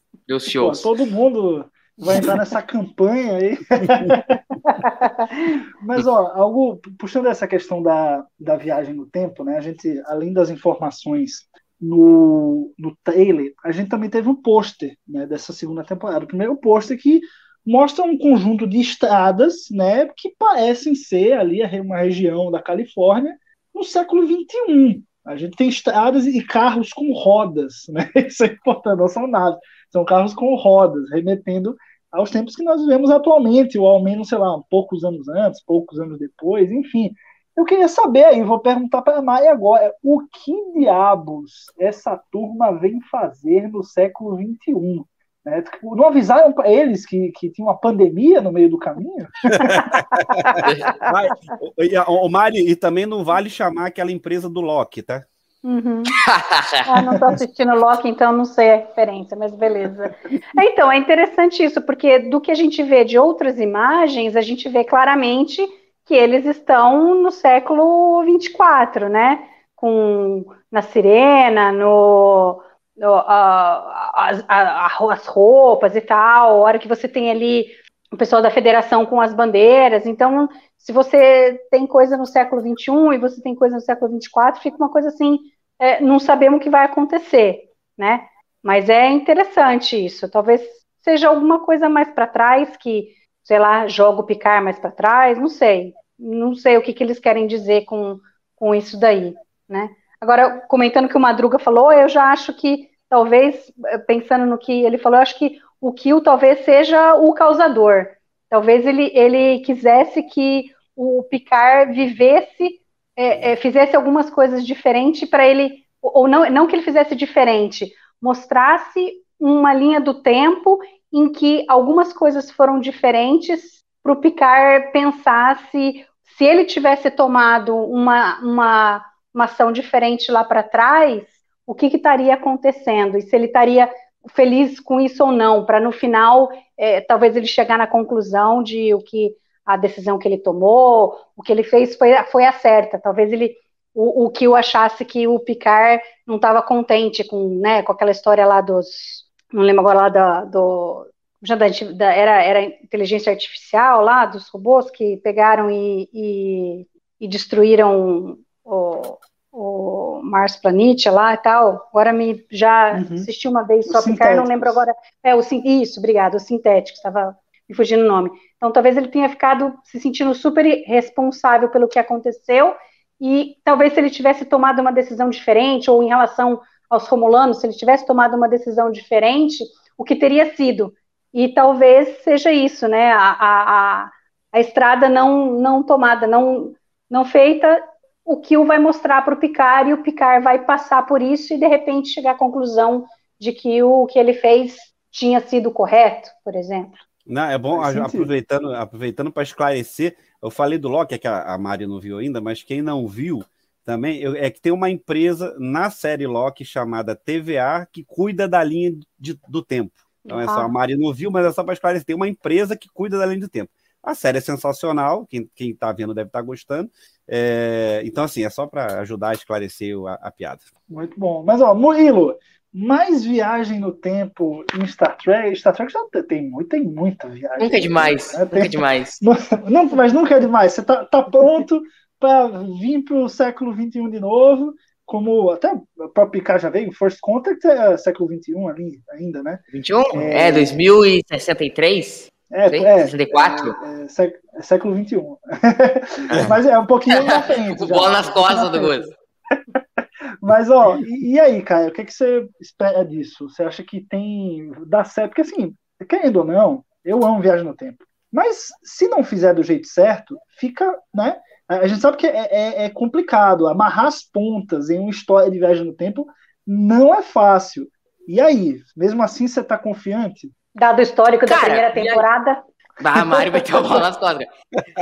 Todo mundo vai entrar nessa [LAUGHS] campanha aí. [LAUGHS] Mas, ó, algo puxando essa questão da, da viagem no tempo, né? A gente, além das informações no, no trailer, a gente também teve um pôster né, dessa segunda temporada. O primeiro pôster que mostra um conjunto de estradas né, que parecem ser ali uma região da Califórnia no século XXI. A gente tem estradas e carros com rodas, [LAUGHS] né? Isso é importante, não são naves, são carros com rodas, remetendo aos tempos que nós vivemos atualmente, ou ao menos, sei lá, poucos anos antes, poucos anos depois, enfim. Eu queria saber aí, vou perguntar para a Mai agora, o que diabos essa turma vem fazer no século XXI? Né? Tipo, não avisaram para eles que, que tinha uma pandemia no meio do caminho? [LAUGHS] o Mari, e também não vale chamar aquela empresa do Loki, tá? Uhum. [LAUGHS] ah, não estou assistindo Loki, então não sei a referência, mas beleza. Então, é interessante isso, porque do que a gente vê de outras imagens, a gente vê claramente que eles estão no século 24, né? Com, na Sirena, no as, as roupas e tal, a hora que você tem ali o pessoal da federação com as bandeiras. Então, se você tem coisa no século XXI e você tem coisa no século XXIV, fica uma coisa assim, é, não sabemos o que vai acontecer, né? Mas é interessante isso. Talvez seja alguma coisa mais para trás que, sei lá, joga o picar mais para trás, não sei. Não sei o que, que eles querem dizer com, com isso daí, né? Agora, comentando o que o Madruga falou, eu já acho que talvez, pensando no que ele falou, eu acho que o Kill talvez seja o causador. Talvez ele, ele quisesse que o Picard vivesse, é, é, fizesse algumas coisas diferentes para ele, ou não, não que ele fizesse diferente, mostrasse uma linha do tempo em que algumas coisas foram diferentes para o Picard pensar se, se ele tivesse tomado uma, uma, uma ação diferente lá para trás, o que, que estaria acontecendo e se ele estaria feliz com isso ou não, para no final, é, talvez ele chegar na conclusão de o que a decisão que ele tomou, o que ele fez foi, foi a certa. Talvez ele o, o que eu achasse que o Picard não estava contente com, né, com aquela história lá dos, não lembro agora lá da, do já da, da, era, era inteligência artificial lá dos robôs que pegaram e, e, e destruíram o, o Mars Planet lá e tal. Agora me já uhum. assisti uma vez só Picard, não lembro agora. É o isso, obrigado, o sintético, estava me fugindo o nome. Então talvez ele tenha ficado se sentindo super responsável pelo que aconteceu e talvez se ele tivesse tomado uma decisão diferente ou em relação aos romulanos, se ele tivesse tomado uma decisão diferente, o que teria sido? E talvez seja isso, né? A, a, a estrada não não tomada, não não feita o Kill vai mostrar para o Picard e o Picard vai passar por isso e de repente chegar à conclusão de que o que ele fez tinha sido correto, por exemplo. Não, é bom, aproveitando, aproveitando para esclarecer, eu falei do Loki, é que a, a Mari não viu ainda, mas quem não viu também eu, é que tem uma empresa na série Loki chamada TVA que cuida da linha de, do tempo. Então é só a Mari não viu, mas é só para esclarecer, tem uma empresa que cuida da linha do tempo. A série é sensacional, quem, quem tá vendo deve estar tá gostando. É, então, assim, é só para ajudar a esclarecer a, a, piada. Muito bom. Mas, ó, Murilo, mais viagem no tempo em Star Trek. Star Trek já tem, muito, tem muita viagem. Nunca é demais. Né? Tem, nunca é demais. [LAUGHS] Não, mas nunca é demais. Você tá, tá pronto [LAUGHS] para vir para o século XXI de novo como até o próprio Picard já veio, First Contact é século XXI ali ainda, né? 21? É, é 2063? É, é, 64? É, é, é século XXI. É. [LAUGHS] Mas é um pouquinho na [LAUGHS] frente. Bola nas costas do Gus. [LAUGHS] Mas, ó, e, e, aí, Caio, o que, é que você espera disso? Você acha que tem. dá certo? Porque, assim, querendo ou não, eu amo viagem no tempo. Mas se não fizer do jeito certo, fica, né? A gente sabe que é, é, é complicado. Amarrar as pontas em uma história de viagem no tempo não é fácil. E aí, mesmo assim, você está confiante? Dado o histórico Cara, da primeira temporada. A Mari vai ter uma bola nas costas.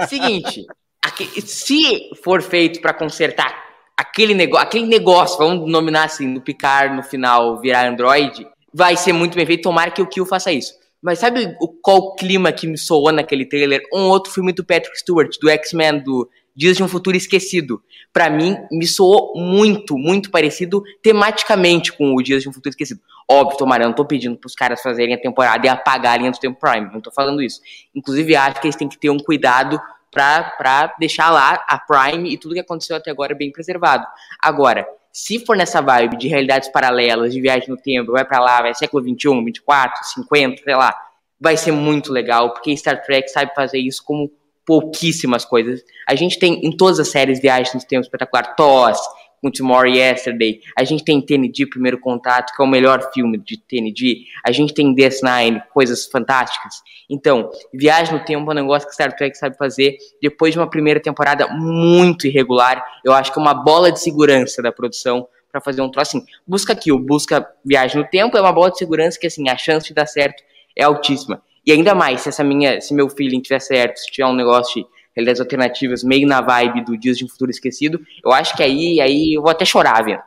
Seguinte, aqui, se for feito para consertar aquele, negócio, aquele negócio, vamos nominar assim, no Picard no final virar Android, vai ser muito bem feito. Tomara que o Kill faça isso. Mas sabe o, qual clima que me soou naquele trailer? Um outro filme do Patrick Stewart, do X-Men, do Dias de um Futuro Esquecido. Para mim, me soou muito, muito parecido tematicamente com o Dias de um Futuro Esquecido. Óbvio, Tomara, eu não tô pedindo pros caras fazerem a temporada e apagarem a do tempo Prime, não tô falando isso. Inclusive, acho que eles têm que ter um cuidado para deixar lá a Prime e tudo que aconteceu até agora bem preservado. Agora, se for nessa vibe de realidades paralelas, de viagem no tempo, vai para lá, vai século 21, 24, 50, sei lá, vai ser muito legal, porque Star Trek sabe fazer isso como pouquíssimas coisas. A gente tem em todas as séries viagens no tempo espetacular, TOS, com Tomorrow Yesterday. A gente tem TND Primeiro Contato, que é o melhor filme de TND. A gente tem DS9, coisas fantásticas. Então, Viagem no Tempo é um negócio que Star Trek sabe fazer. Depois de uma primeira temporada muito irregular, eu acho que é uma bola de segurança da produção para fazer um troço assim. Busca aqui, o Busca Viagem no Tempo é uma bola de segurança que, assim, a chance de dar certo é altíssima. E ainda mais, se essa minha, se meu feeling tiver certo, se tiver um negócio de realidades alternativas, meio na vibe do Dias de um Futuro Esquecido, eu acho que aí, aí eu vou até chorar vendo.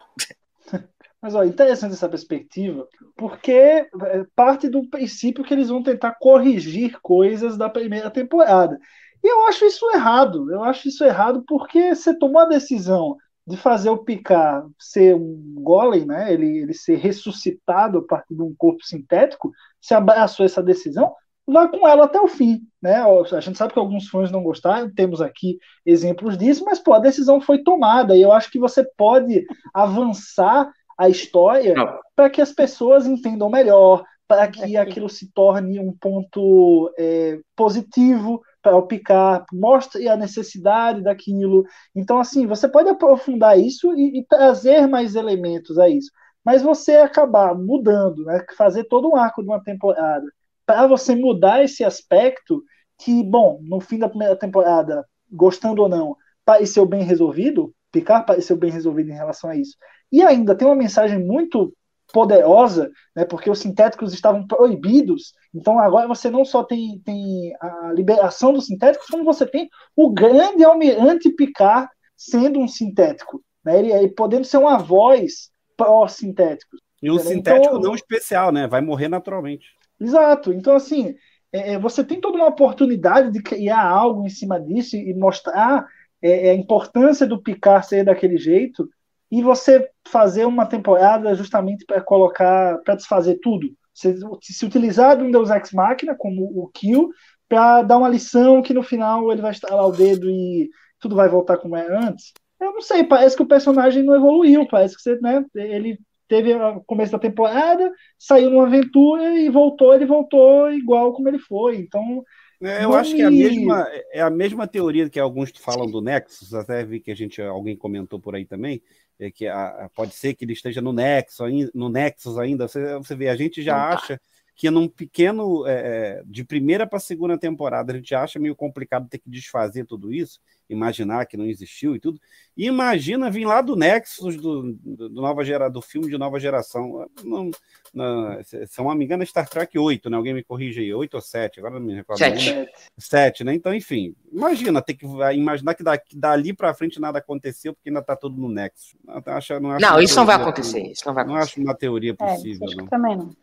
[LAUGHS] Mas ó, interessante essa perspectiva, porque é, parte do princípio que eles vão tentar corrigir coisas da primeira temporada. E eu acho isso errado. Eu acho isso errado porque você tomou a decisão de fazer o Picard ser um golem, né? Ele, ele ser ressuscitado a partir de um corpo sintético. Você abraçou essa decisão vá com ela até o fim. Né? A gente sabe que alguns fãs não gostaram, temos aqui exemplos disso, mas pô, a decisão foi tomada e eu acho que você pode avançar a história para que as pessoas entendam melhor, para que aquilo se torne um ponto é, positivo para o Picard, mostre a necessidade daquilo. Então, assim, você pode aprofundar isso e, e trazer mais elementos a isso. Mas você acabar mudando, né, fazer todo um arco de uma temporada para você mudar esse aspecto que, bom, no fim da primeira temporada, gostando ou não, pareceu bem resolvido, Picard pareceu bem resolvido em relação a isso. E ainda tem uma mensagem muito poderosa, né, porque os sintéticos estavam proibidos, então agora você não só tem, tem a liberação dos sintéticos, como você tem o grande almirante Picard sendo um sintético, né, ele, ele podendo ser uma voz pró-sintéticos. E um sintético então, não especial, né? Vai morrer naturalmente. Exato. Então, assim, é, é, você tem toda uma oportunidade de criar algo em cima disso e mostrar é, é, a importância do Picard ser daquele jeito e você fazer uma temporada justamente para colocar, para desfazer tudo. Se, se utilizar de um Deus Ex Machina, como o Kill, para dar uma lição que no final ele vai estalar o dedo e tudo vai voltar como era antes. Eu não sei, parece que o personagem não evoluiu, parece que você, né, ele teve o começo da temporada, saiu numa aventura e voltou, ele voltou igual como ele foi. Então. É, eu acho me... que é a, mesma, é a mesma teoria que alguns falam do Nexus, até vi que a gente, alguém comentou por aí também, é que a, pode ser que ele esteja no Nexus, no Nexus ainda. Você, você vê, a gente já tá. acha que num pequeno, é, é de primeira para segunda temporada, a gente acha meio complicado ter que desfazer tudo isso, imaginar que não existiu e tudo. E imagina vir lá do Nexus, do, do, nova gera, do filme de nova geração. Não, não, se eu não me engano, é Star Trek 8, né? Alguém me corrige aí, 8 ou 7, agora não me recordo. 7. 7, né? Então, enfim, imagina, ter que imaginar que, que dali para frente nada aconteceu, porque ainda está tudo no Nexus. Não, acho, não, não isso não vai acontecer. Isso não vai acontecer. Não acho uma teoria é, possível. É, não. também não.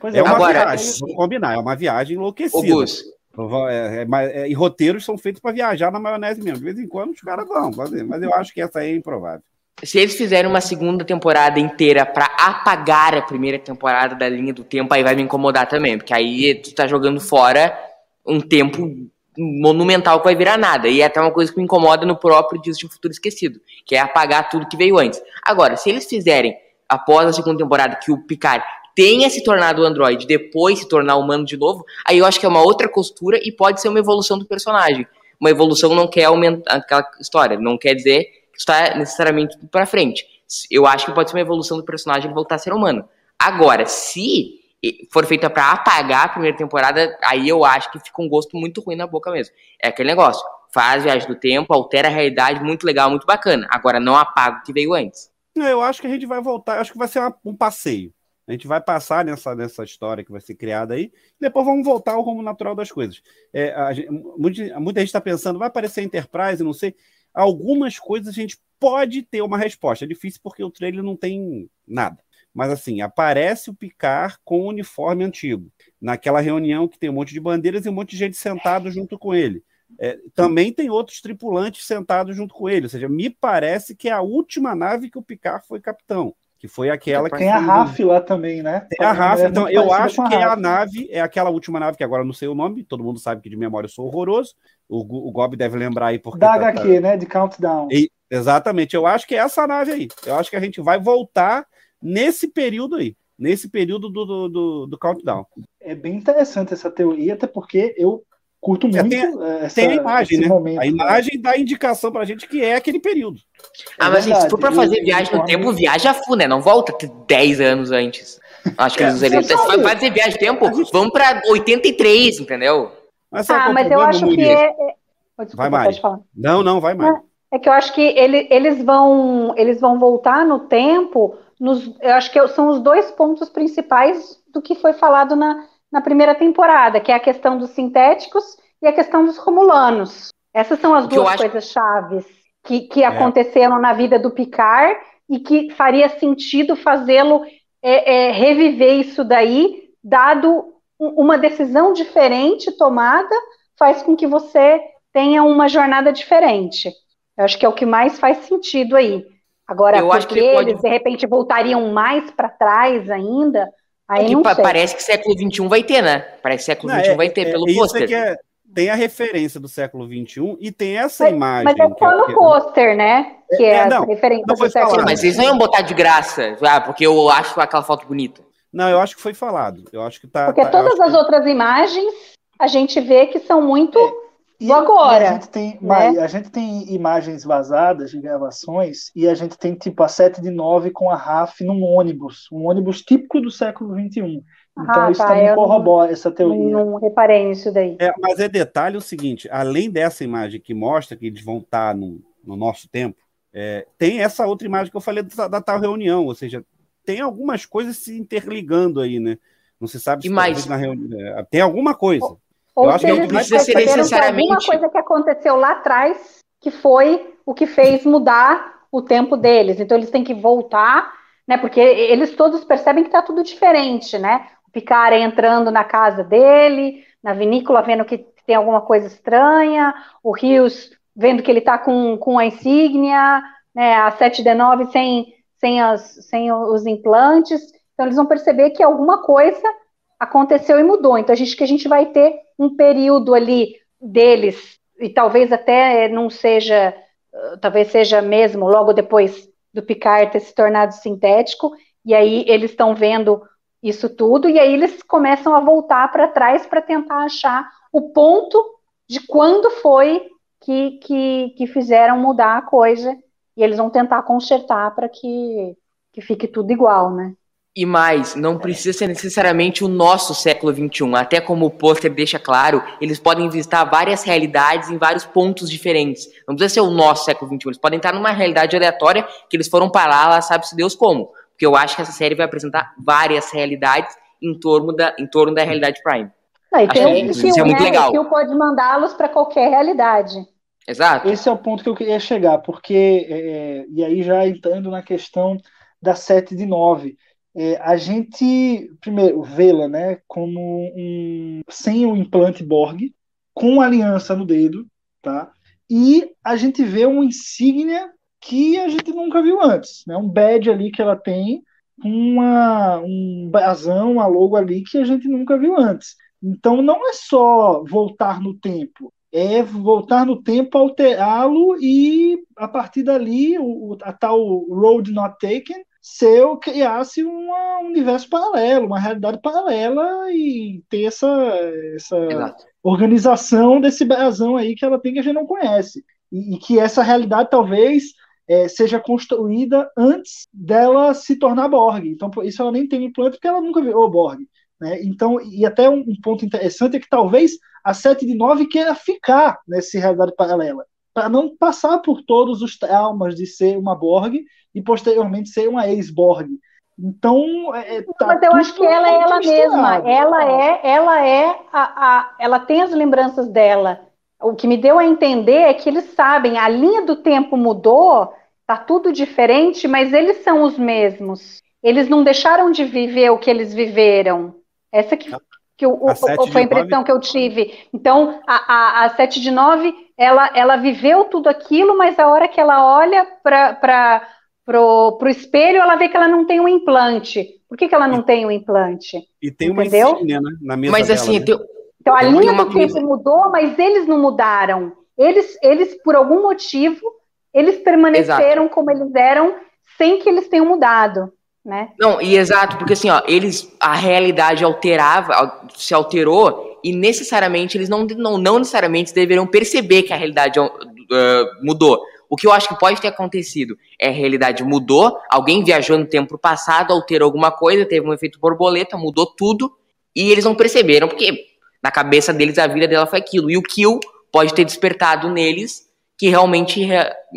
Pois é, é uma Agora, viagem, vamos combinar, é uma viagem enlouquecida. É, é, é, e roteiros são feitos para viajar na maionese mesmo. De vez em quando os caras vão fazer, mas eu acho que essa aí é improvável. Se eles fizerem uma segunda temporada inteira para apagar a primeira temporada da linha do tempo, aí vai me incomodar também, porque aí tu tá jogando fora um tempo monumental que vai virar nada. E é até uma coisa que me incomoda no próprio Dias de um Futuro Esquecido, que é apagar tudo que veio antes. Agora, se eles fizerem, após a segunda temporada, que o Picard tenha se tornado Android, depois se tornar humano de novo, aí eu acho que é uma outra costura e pode ser uma evolução do personagem. Uma evolução não quer aumentar aquela história, não quer dizer que está necessariamente para frente. Eu acho que pode ser uma evolução do personagem voltar a ser humano. Agora, se for feita para apagar a primeira temporada, aí eu acho que fica um gosto muito ruim na boca mesmo. É aquele negócio. Faz viagem do tempo, altera a realidade, muito legal, muito bacana. Agora não apaga o que veio antes. Eu acho que a gente vai voltar, acho que vai ser uma, um passeio. A gente vai passar nessa, nessa história que vai ser criada aí, e depois vamos voltar ao rumo natural das coisas. É, a muita, muita gente está pensando, vai aparecer Enterprise, não sei. Algumas coisas a gente pode ter uma resposta. É difícil porque o trailer não tem nada. Mas assim, aparece o Picard com o uniforme antigo. Naquela reunião que tem um monte de bandeiras e um monte de gente sentado junto com ele. É, também tem outros tripulantes sentados junto com ele. Ou seja, me parece que é a última nave que o Picard foi capitão. Que foi aquela que. Tem a RAF lá também, né? Tem a RAF, então eu acho que é a nave, é aquela última nave que agora não sei o nome, todo mundo sabe que de memória eu sou horroroso. O, o Gob deve lembrar aí porque. Da tá, HQ, tá... né? De Countdown. E, exatamente, eu acho que é essa nave aí. Eu acho que a gente vai voltar nesse período aí, nesse período do, do, do, do Countdown. É bem interessante essa teoria, até porque eu curto muito. É, tem, essa, tem, a imagem, né? Momento, a imagem dá indicação pra gente que é aquele período. Ah, mas verdade, se for pra fazer eu, viagem no tempo, viaja full, né? Não volta 10 anos antes. Acho que é, eles se vai fazer viagem no tempo, gente... vamos pra 83, entendeu? Mas ah, mas eu acho que é. é vai, Mari. Não, não, vai, Mari. É que eu acho que ele, eles, vão, eles vão voltar no tempo nos, eu acho que são os dois pontos principais do que foi falado na, na primeira temporada, que é a questão dos sintéticos e a questão dos romulanos. Essas são as duas coisas chaves que, que é. aconteceram na vida do Picard e que faria sentido fazê-lo é, é, reviver isso daí, dado uma decisão diferente tomada, faz com que você tenha uma jornada diferente. Eu acho que é o que mais faz sentido aí. Agora, eu porque eles pode... de repente voltariam mais para trás ainda, aí é não sei. Parece que século XXI vai ter, né? Parece que século XXI é, vai ter, é, pelo pôster. É tem a referência do século XXI e tem essa mas, imagem. Mas é só no pôster, né? Que é, é não, a referência do século Mas eles não iam botar de graça, ah, porque eu acho aquela foto bonita. Não, eu acho que foi falado. Eu acho que tá. Porque tá, todas as que... outras imagens a gente vê que são muito é, e, agora. E a, gente tem, né? a gente tem imagens vazadas de gravações e a gente tem tipo a 7 de 9 com a RAF num ônibus, um ônibus típico do século XXI. Então ah, isso tá, também corrobora essa teoria. Não reparei nisso daí. É, mas é detalhe o seguinte: além dessa imagem que mostra que eles vão estar no, no nosso tempo, é, tem essa outra imagem que eu falei da, da, tal reunião, ou seja, tem algumas coisas se interligando aí, né? Não se sabe se mais... na reunião. É, tem alguma coisa. Ou eu seja, acho que ser necessariamente alguma coisa que aconteceu lá atrás que foi o que fez mudar o tempo deles. Então eles têm que voltar, né? Porque eles todos percebem que está tudo diferente, né? O Picard entrando na casa dele, na vinícola vendo que tem alguma coisa estranha, o Rios vendo que ele está com, com a insígnia, né? A 7D9 sem, sem, as, sem os implantes. Então eles vão perceber que alguma coisa aconteceu e mudou. Então, a gente que a gente vai ter um período ali deles, e talvez até não seja, talvez seja mesmo logo depois do Picard ter se tornado sintético, e aí eles estão vendo isso tudo, e aí eles começam a voltar para trás para tentar achar o ponto de quando foi que, que, que fizeram mudar a coisa, e eles vão tentar consertar para que, que fique tudo igual, né? E mais, não precisa ser necessariamente o nosso século XXI. Até como o pôster deixa claro, eles podem visitar várias realidades em vários pontos diferentes. Não precisa ser o nosso século XXI. Eles podem estar numa realidade aleatória que eles foram parar lá, sabe-se Deus como. Porque eu acho que essa série vai apresentar várias realidades em torno da, em torno da realidade Prime. Não, e tem um isso é muito né? legal. O pode mandá-los para qualquer realidade. Exato. Esse é o ponto que eu queria chegar, porque, é, e aí já entrando na questão da 7 de 9 é, a gente, primeiro, vê-la né, como um, sem o implante Borg, com aliança no dedo, tá? E a gente vê uma insígnia que a gente nunca viu antes, né? Um badge ali que ela tem, uma, um brasão, uma logo ali que a gente nunca viu antes. Então não é só voltar no tempo, é voltar no tempo, alterá-lo e a partir dali o, a tal road not taken se eu criasse um universo paralelo, uma realidade paralela e ter essa, essa organização desse brasão aí que ela tem que a gente não conhece. E, e que essa realidade talvez é, seja construída antes dela se tornar Borg. Então, por isso ela nem tem implante, porque ela nunca virou Borg. Né? Então, e até um, um, ponto interessante é que talvez a 7 de 9 queira ficar nessa realidade paralela, para não passar por todos os traumas de ser uma Borg e posteriormente ser uma ex-Borg. Então, é, é tá mas eu acho que ela é ela mesma. Ela é, ela é a, a, ela tem as lembranças dela. O que me deu a entender é que eles sabem, a linha do tempo mudou Tá tudo diferente, mas eles são os mesmos. Eles não deixaram de viver o que eles viveram. Essa que, que o, o, foi a impressão 9... que eu tive. Então, a, a, a 7 de 9, ela, ela viveu tudo aquilo, mas a hora que ela olha para pro, pro espelho, ela vê que ela não tem um implante. Por que, que ela não tem um implante? E tem Entendeu? uma insígnia, né, na mesa Mas dela, assim, né? tem, então a linha do tempo mudou, mas eles não mudaram. Eles, eles por algum motivo, eles permaneceram Exato. como eles eram, sem que eles tenham mudado. Né? Não, e exato, porque assim, ó, eles a realidade alterava, se alterou e necessariamente eles não, não, não necessariamente deveriam perceber que a realidade uh, mudou. O que eu acho que pode ter acontecido é a realidade mudou, alguém viajou no tempo passado, alterou alguma coisa, teve um efeito borboleta, mudou tudo e eles não perceberam porque na cabeça deles a vida dela foi aquilo. E o Kill pode ter despertado neles que realmente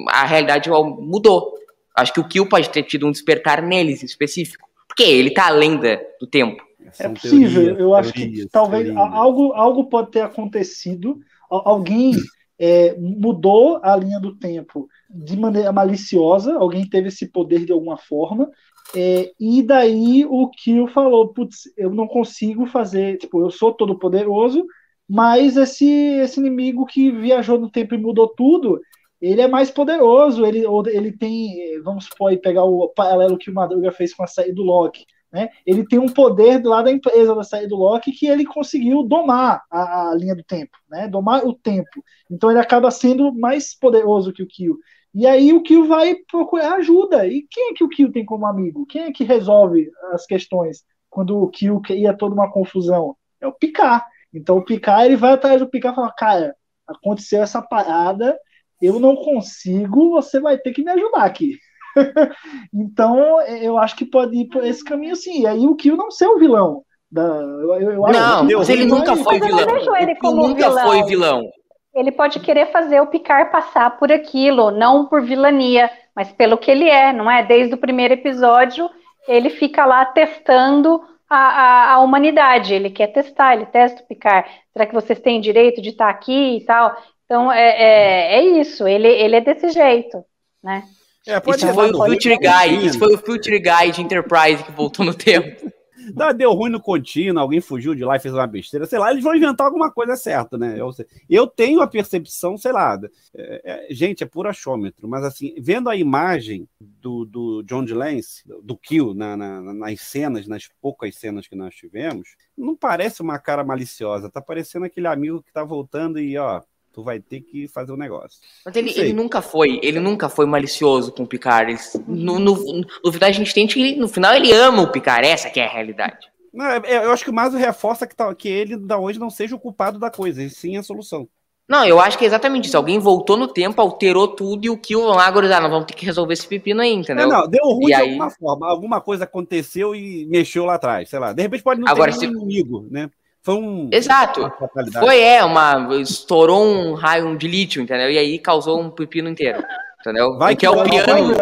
a realidade mudou. Acho que o Kill pode ter tido um despertar neles específico. Porque ele tá além do tempo. É possível, teoria, eu acho teorias, que talvez algo, algo pode ter acontecido, alguém é, mudou a linha do tempo de maneira maliciosa, alguém teve esse poder de alguma forma, é, e daí o Kill falou, putz, eu não consigo fazer, tipo, eu sou todo poderoso, mas esse, esse inimigo que viajou no tempo e mudou tudo, ele é mais poderoso, ele, ele tem, vamos supor, pegar o paralelo que o Madruga fez com a saída do Loki, né? Ele tem um poder lá da empresa da saída do Loki que ele conseguiu domar a, a, linha do tempo, né? Domar o tempo. Então ele acaba sendo mais poderoso que o Kill. E aí o Kill vai procurar ajuda. E quem é que o Kill tem como amigo? Quem é que resolve as questões quando o Kill cria toda uma confusão? É o Picard. Então o Picard ele vai atrás do Picard e fala: Cara, aconteceu essa parada, eu não consigo, você vai ter que me ajudar aqui. [LAUGHS] então eu acho que pode ir por esse caminho sim. E aí o Kill não ser o vilão. Da, eu, eu, eu não, mas ele nunca foi vilão. Ele nunca vilão. foi vilão. Ele pode querer fazer o Picard passar por aquilo, não por vilania, mas pelo que ele é, não é? Desde o primeiro episódio, ele fica lá testando a, a, a, humanidade. Ele quer testar, ele testa o Picard. Será que vocês têm direito de estar aqui e tal? Então é, é, é isso, ele, ele é desse jeito, né? É, isso foi o Future Guy, isso foi o Future Guy de Enterprise que voltou no tempo. [LAUGHS] deu ruim no contínuo, alguém fugiu de lá e fez uma besteira, sei lá, eles vão inventar alguma coisa certa, né? Eu, eu tenho a percepção, sei lá, é, é, gente, é puro achômetro, mas assim, vendo a imagem do, do John de Lance, do Kill, na, na, nas cenas, nas poucas cenas que nós tivemos, não parece uma cara maliciosa, tá parecendo aquele amigo que tá voltando e, ó, tu vai ter que fazer o um negócio. Mas ele, ele, nunca foi, ele nunca foi malicioso com o Picard. Ele, no, no, no, final a gente tem que no final ele ama o Picard, essa que é a realidade. Não, é, é, eu acho que o Mazo reforça que, tá, que ele da hoje não seja o culpado da coisa, e sim a solução. Não, eu acho que é exatamente isso. Alguém voltou no tempo, alterou tudo e o Kill lá agora, ah, nós vamos ter que resolver esse pepino aí, entendeu? Não, não deu ruim e de aí... alguma forma. Alguma coisa aconteceu e mexeu lá atrás, sei lá. De repente pode não agora, ter se... inimigo, né? Foi um. Exato. Foi, é, uma. Estourou um raio de lítio, entendeu? E aí causou um pepino inteiro. Entendeu? Vai que, que é o piano,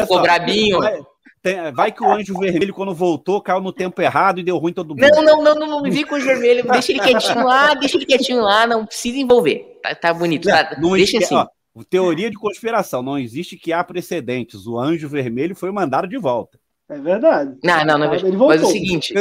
ficou brabinho. Vai, vai, que o anjo vermelho, quando voltou, caiu no tempo errado e deu ruim todo mundo. Não, não, não, não, não me vi com o vermelho. Deixa ele quietinho lá, deixa ele quietinho lá, não precisa envolver. Tá, tá bonito, não, tá, não deixa assim. Ó, teoria de conspiração, não existe que há precedentes. O anjo vermelho foi mandado de volta. É verdade. Não, não, não. É Mas é o seguinte.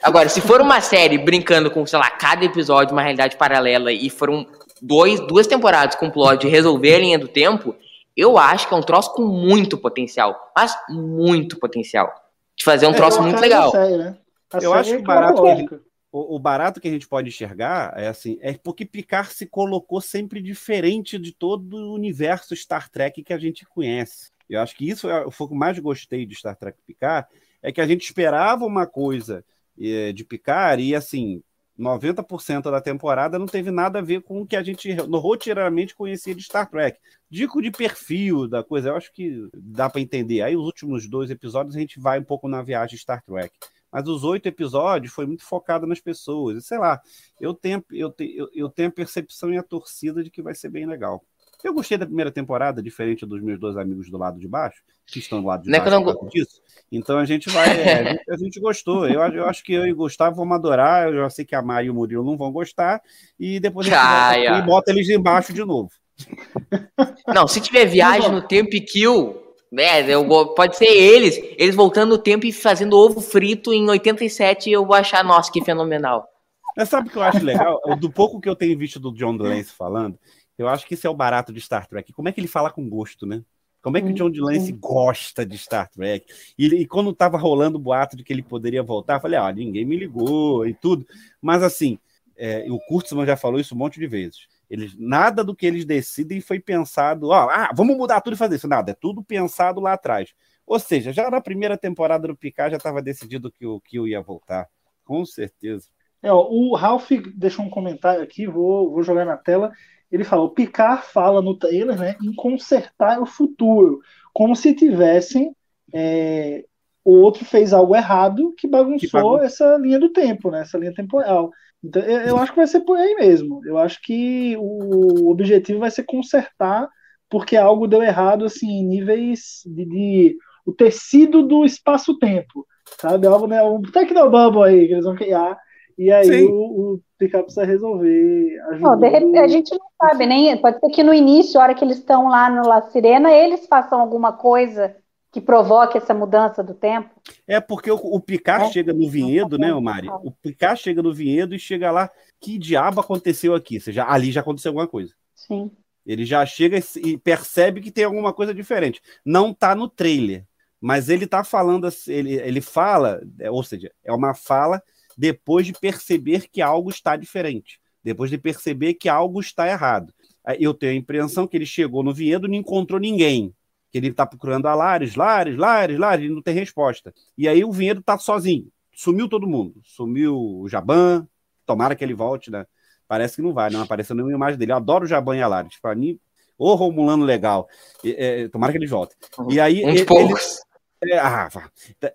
Agora, se for uma série brincando com, sei lá, cada episódio, uma realidade paralela, e foram dois, duas temporadas com plot de resolver a linha do tempo, eu acho que é um troço com muito potencial. Mas muito potencial. De fazer um é, troço muito legal. Série, né? Eu acho que o barato, que o, o barato que a gente pode enxergar é assim, é porque Picard se colocou sempre diferente de todo o universo Star Trek que a gente conhece. Eu acho que isso é, foi o que mais gostei de Star Trek Picard, é que a gente esperava uma coisa é, de Picard e, assim, 90% da temporada não teve nada a ver com o que a gente rotineiramente conhecia de Star Trek. Dico de perfil da coisa, eu acho que dá para entender. Aí os últimos dois episódios a gente vai um pouco na viagem Star Trek. Mas os oito episódios foi muito focado nas pessoas. sei lá, eu tenho, eu, tenho, eu tenho a percepção e a torcida de que vai ser bem legal. Eu gostei da primeira temporada, diferente dos meus dois amigos do lado de baixo, que estão do lado de não baixo é não... disso. Então a gente vai. É, a, [LAUGHS] gente, a, gente, gostou. Eu, eu, acho que eu e o Gustavo vamos adorar. Eu já sei que a Maia e o Murilo não vão gostar. E depois a gente bota, e bota eles embaixo de novo. [LAUGHS] Não, se tiver viagem no tempo e kill, é, eu, pode ser eles, eles voltando no tempo e fazendo ovo frito em 87 eu vou achar, nossa, que fenomenal. Mas sabe o que eu acho legal? Do pouco que eu tenho visto do John Delancey falando, eu acho que isso é o barato de Star Trek. Como é que ele fala com gosto, né? Como é que o John Delancey gosta de Star Trek? E, e quando tava rolando o boato de que ele poderia voltar, falei, ó, ah, ninguém me ligou e tudo. Mas assim, é, o Kurtzman já falou isso um monte de vezes. Eles, nada do que eles decidem foi pensado, ó, ah, vamos mudar tudo e fazer isso. Nada, é tudo pensado lá atrás. Ou seja, já na primeira temporada do Picard já estava decidido que o Kill ia voltar. Com certeza. É, ó, o Ralph deixou um comentário aqui, vou, vou jogar na tela. Ele fala: o Picard fala no trailer né, em consertar o futuro, como se tivessem. É, o outro fez algo errado que bagunçou que essa linha do tempo, né, essa linha temporal. Então, eu, eu acho que vai ser por aí mesmo. Eu acho que o objetivo vai ser consertar, porque algo deu errado assim, em níveis de, de o tecido do espaço-tempo. Sabe? Algo, né? Um Tecnobubble aí que eles vão criar e aí o, o Picard precisa resolver. Não, de repente, a gente não sabe, nem. Pode ser que no início, a hora que eles estão lá no La Sirena, eles façam alguma coisa que provoque essa mudança do tempo. É porque o, o Picard é? chega no vinhedo, né, Mari? O Picard chega no vinhedo e chega lá. Que diabo aconteceu aqui? Ou seja, ali já aconteceu alguma coisa. Sim. Ele já chega e percebe que tem alguma coisa diferente. Não tá no trailer, mas ele tá falando, ele, ele fala, é, ou seja, é uma fala depois de perceber que algo está diferente, depois de perceber que algo está errado. Eu tenho a impressão que ele chegou no vinhedo e não encontrou ninguém, que ele está procurando a Lares, Lares, Lares, Lares, e não tem resposta. E aí o vinhedo está sozinho, sumiu todo mundo, sumiu o Jaban, tomara que ele volte, né? Parece que não vai, não apareceu nenhuma imagem dele. Eu adoro o Jaban e a Lares, para mim, o Romulano legal. É, tomara que ele volte. E aí Uns ele, poucos. É, ah,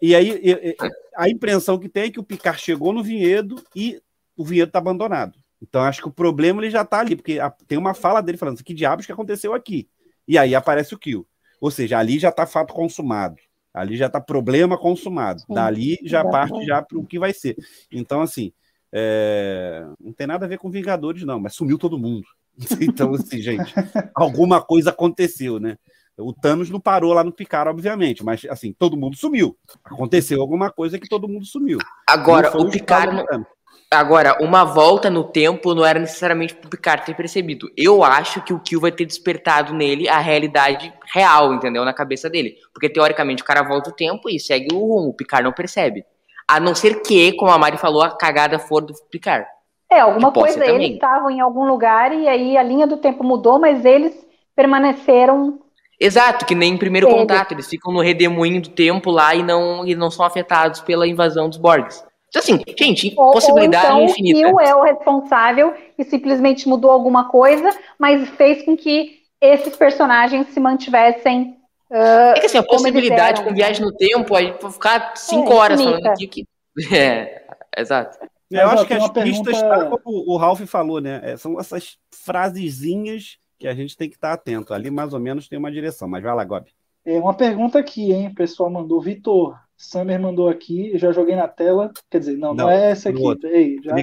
e aí a impressão que tem é que o Picard chegou no vinhedo e o vinhedo está abandonado. Então acho que o problema ele já está ali, porque tem uma fala dele falando que diabos que aconteceu aqui. E aí aparece o kill. Ou seja, ali já está fato consumado. Ali já está problema consumado. Sim, Dali já parte já para o que vai ser. Então, assim, é... não tem nada a ver com Vingadores, não, mas sumiu todo mundo. [LAUGHS] Então, assim, gente, alguma coisa aconteceu, né? O Thanos não parou lá no Picard, obviamente, mas assim, todo mundo sumiu. Aconteceu alguma coisa que todo mundo sumiu. Agora, o Picard. Agora, uma volta no tempo não era necessariamente pro Picard ter percebido. Eu acho que o Kill vai ter despertado nele a realidade real, entendeu? Na cabeça dele. Porque teoricamente o cara volta o tempo e segue o rumo. O Picard não percebe. A não ser que, como a Mari falou, a cagada for do Picard. É, alguma coisa, eles estavam em algum lugar e aí a linha do tempo mudou, mas eles permaneceram Exato, que nem em primeiro contato, eles ficam no redemoinho do tempo lá e não, e não são afetados pela invasão dos Borgs. Então, assim, gente, ou, possibilidade ou então, infinita. O é o responsável e simplesmente mudou alguma coisa, mas fez com que esses personagens se mantivessem. Uh, é que assim, a possibilidade com viagem no tempo, aí ficar cinco é, horas falando aqui que. [LAUGHS] É, exato. Eu acho que as pistas, pergunta... como o Ralph falou, né? É, são essas frasezinhas que a gente tem que estar atento. Ali mais ou menos tem uma direção, mas vai lá, Gob. É uma pergunta aqui, hein? O pessoal mandou. Vitor, Summer mandou aqui, já joguei na tela. Quer dizer, não, não, não é essa aqui. Ei, já...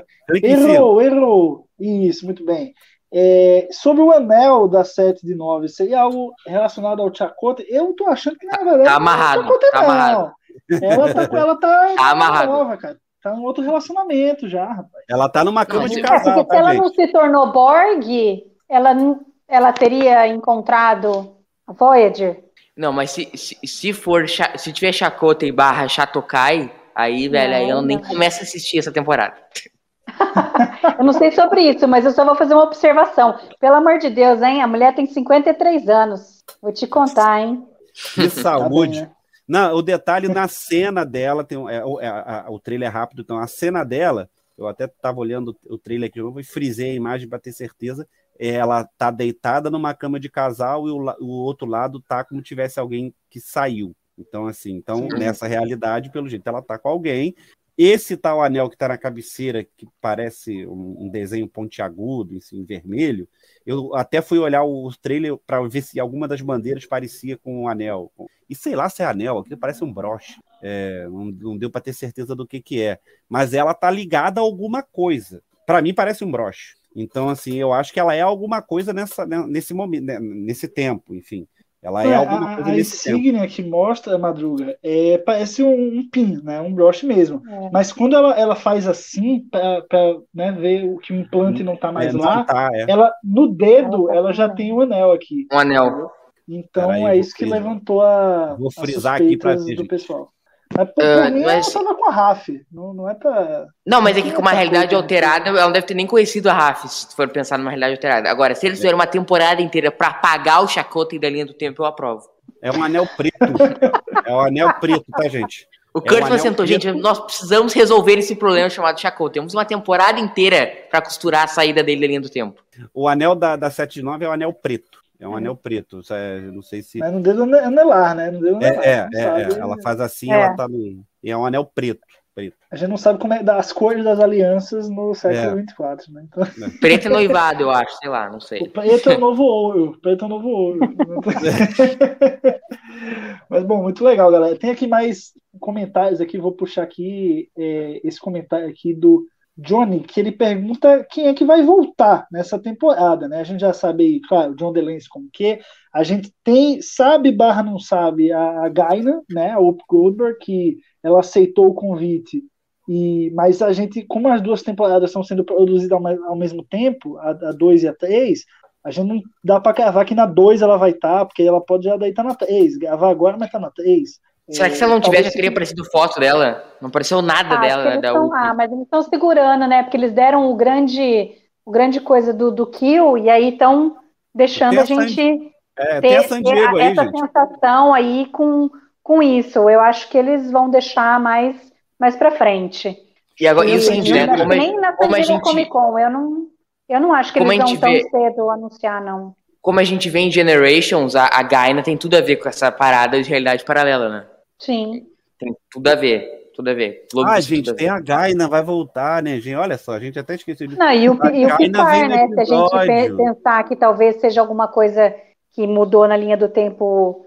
Errou, errou. Isso, muito bem. É, sobre o anel da 7 de 9, seria algo relacionado ao Chakotay? Eu tô achando que na verdade tá amarrado, não é tá não. amarrado. Ela tá, ela tá, tá amarrado. Nova, cara. Tá em outro relacionamento já, rapaz. Ela tá numa cama não, de casal. É, porque tá, se ela gente? não se tornou Borg, ela ela teria encontrado a Voyager? Não, mas se, se, se for se tiver Chakotay barra Chatokai, aí, velho, não, aí eu nem começo a assistir essa temporada. [LAUGHS] eu não sei sobre isso, mas eu só vou fazer uma observação. Pelo amor de Deus, hein? A mulher tem 53 anos. Vou te contar, hein? Que saúde. [LAUGHS] Tá bem, né? Não, o detalhe na cena dela, tem, é, é, a, o trailer é rápido, então a cena dela, eu até estava olhando o trailer aqui de novo e frisei a imagem para ter certeza ela tá deitada numa cama de casal e o, o outro lado tá como tivesse alguém que saiu. Então, assim, então, Sim. nessa realidade, pelo jeito, ela tá com alguém. Esse tal anel que tá na cabeceira, que parece um, um desenho pontiagudo, assim, em vermelho, eu até fui olhar o trailer para ver se alguma das bandeiras parecia com um anel. E sei lá se é anel, aquilo parece um broche. É, não, não, deu para ter certeza do que, que é. Mas ela tá ligada a alguma coisa. Para mim parece um broche. Então, assim, eu acho que ela é alguma coisa nessa, né, nesse momento, né, nesse tempo, enfim. Ela é, É, alguma coisa a, a nesse tempo. insígnia que mostra a madruga é, parece um, um pin, né? Um broche mesmo. É. Mas quando ela, ela faz assim, para né, ver o que o implante não está mais É, não lá, tá, é. ela no dedo Ela tá já tem um anel aqui. Um anel. Então Peraí, é isso que frisar. levantou a, Vou frisar aqui ver, do pessoal. Mas por, Ah, mim mas- ela tava com a Raf. Não, não é pra. Não, mas é que com uma essa realidade coisa, alterada, ela não deve ter nem conhecido a Raf, se for pensar numa realidade alterada. Agora, se eles fizeram uma temporada inteira pra apagar o Chakotay da linha do tempo, eu aprovo. É um anel preto. é um anel preto, tá, gente? O É um Kurtzman anel sentou, preto. gente, nós precisamos resolver esse problema chamado Chakotay. Temos uma temporada inteira pra costurar a saída dele da linha do tempo. O anel da, da 79 é o anel preto. É um anel preto. É- não sei se. Mas no dedo ane- anelar, né? No dedo anelar. É, é, é, sabe. é. Ela faz assim, É. ela tá no. E é um anel preto. preto. A gente não sabe como é das cores das alianças no século É. 24, né? Então, [LAUGHS] Preto é noivado, eu acho, sei lá, não sei. o preto é o novo ouro. O preto é o novo ouro. [LAUGHS] Mas bom, muito legal, galera. Tem aqui mais comentários aqui, vou puxar aqui é, esse comentário aqui do Johnny, que ele pergunta quem é que vai voltar nessa temporada, né? A gente já sabe, claro, John DeLance como que a gente tem, sabe barra não sabe, a, a Gaina, né? A Whoop Goldberg, que ela aceitou o convite e, mas a gente, como as duas temporadas estão sendo produzidas ao, ao mesmo tempo, a 2 e a 3, a gente não dá pra cravar que na 2 ela vai estar, porque ela pode já estar na 3, gravar agora, mas tá na 3. Será que se ela não tivesse, já teria aparecido foto dela? Não apareceu nada Ah, dela, né? eles Da tão- Whoopi. ah, mas eles estão segurando, né? Porque eles deram o grande, o grande coisa do, do kill e aí estão deixando Tem a a San- gente É, tem a ter, San ter Diego aí, essa gente. sensação aí com, com isso. Eu acho que eles vão deixar mais, mais para frente. E agora, e o Eu- seguinte, né? Como nem na como Diego gente- Comic Con, eu não, eu não acho que Como eles vão gente tão vê- cedo anunciar, não. como a gente vê em Generations, a, a Gaina tem tudo a ver com essa parada de realidade paralela, né? Sim. Tem tudo a ver, tudo a ver. Ah, gente, a tem a Gaina, vai voltar, né, gente? Olha só, a gente até esqueceu de. Não, e o, A e o Picard, né? Se a gente pensar que talvez seja alguma coisa que mudou na linha do tempo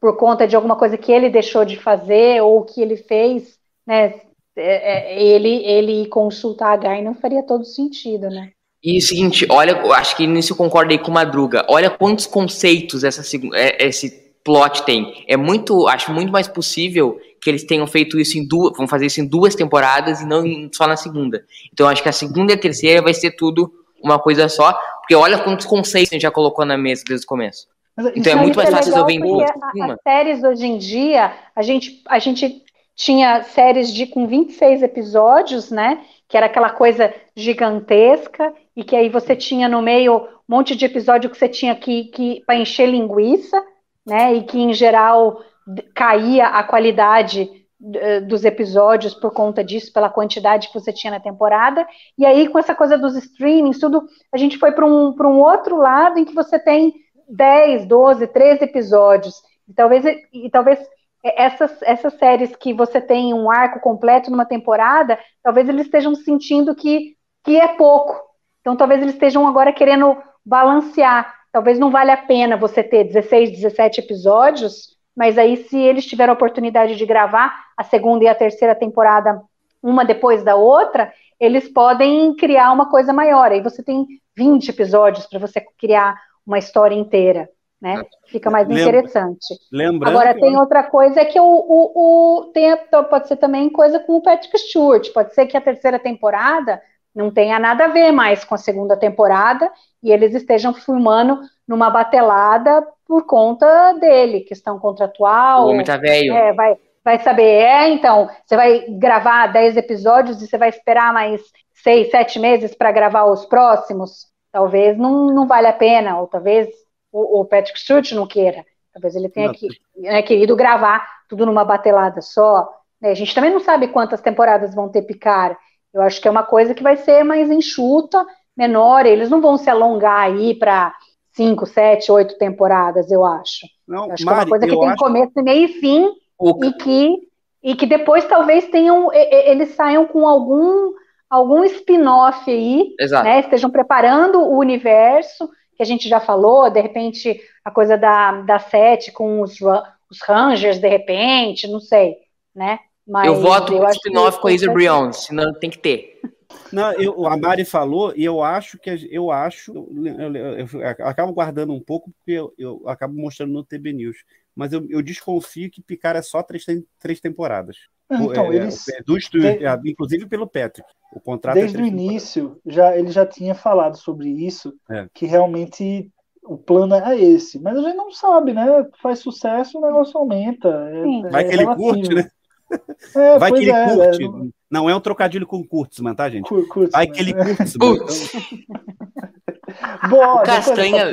por conta de alguma coisa que ele deixou de fazer ou que ele fez, né? é- é- ele, ele consultar a Guy não faria todo sentido, né? E o seguinte, olha, acho que nisso eu concordo aí com o Madruga. Olha quantos conceitos essa, é- esse plot tem. É muito, acho muito mais possível que eles tenham feito isso em duas, vão fazer isso em duas temporadas e não só na segunda. Então acho que a segunda e a terceira vai ser tudo uma coisa só, porque olha quantos conceitos a gente já colocou na mesa desde o começo. Mas Então é isso muito mais fácil resolver em duas. As séries hoje em dia, a gente, a gente tinha séries de com 26 episódios, né? Que era aquela coisa gigantesca, e que aí você tinha no meio um monte de episódio que você tinha que, que para encher linguiça, né? E que em geral caía a qualidade eh, dos episódios por conta disso, pela quantidade que você tinha na temporada. E aí, com essa coisa dos streamings, tudo, a gente foi para um, um outro lado em que você tem 10, 12, 13 episódios. E talvez, e talvez essas, essas séries que você tem um arco completo numa temporada, talvez eles estejam sentindo que, que é pouco. Então, talvez eles estejam agora querendo balancear. Talvez não valha a pena você ter 16, 17 episódios, mas aí, se eles tiverem a oportunidade de gravar a segunda e a terceira temporada, uma depois da outra, eles podem criar uma coisa maior. Aí você tem 20 episódios para você criar uma história inteira, né? Fica mais Lembra- interessante. Lembrando. Agora que tem outra coisa que o, o, o tem, a- pode ser também coisa com o Patrick Stewart. Pode ser que a terceira temporada não tenha nada a ver mais com a segunda temporada e eles estejam filmando numa batelada por conta dele, questão O contratual. homem tá velho. É, vai, vai saber. É, então, você vai gravar 10 episódios e você vai esperar mais 6, 7 meses para gravar os próximos? Talvez não, não vale a pena, ou talvez o, o Patrick Stewart não queira. Talvez ele tenha que, né, querido gravar tudo numa batelada só. né? A gente também não sabe quantas temporadas vão ter Picar. Eu acho que é uma coisa que vai ser mais enxuta, menor. Eles não vão se alongar aí para cinco, sete, oito temporadas, eu acho. Não, Eu acho Mari, que é uma coisa que tem acho- começo, meio e fim, O- e que, e que depois talvez tenham, eles saiam com algum, algum spin-off aí, Exato. né? Estejam preparando o universo, que a gente já falou, de repente, a coisa da, da Sete com os, os Rangers, de repente, não sei, né? Mas eu voto pro acho que spin-off com a Isa é- Brion, senão tem que ter. Não, eu, a Mari falou, e eu acho que eu acho, eu, eu, eu acabo guardando um pouco, porque eu, acabo mostrando no TB News. Mas eu, desconfio que Picar é só três, três temporadas. Então, é, eles, é, do estúdio, de... inclusive pelo Patrick. O contrato é Desde é o início, já, ele já tinha falado sobre isso, é. que realmente o plano é esse. Mas a gente não sabe, né? Faz sucesso, o negócio aumenta. É, Vai que ele curte, né? [LAUGHS] Vai que ele curte. Não... não... é um trocadilho com Kurtzman, tá, gente? Kur Vai que ele curte. [LAUGHS] Boa, Castanha.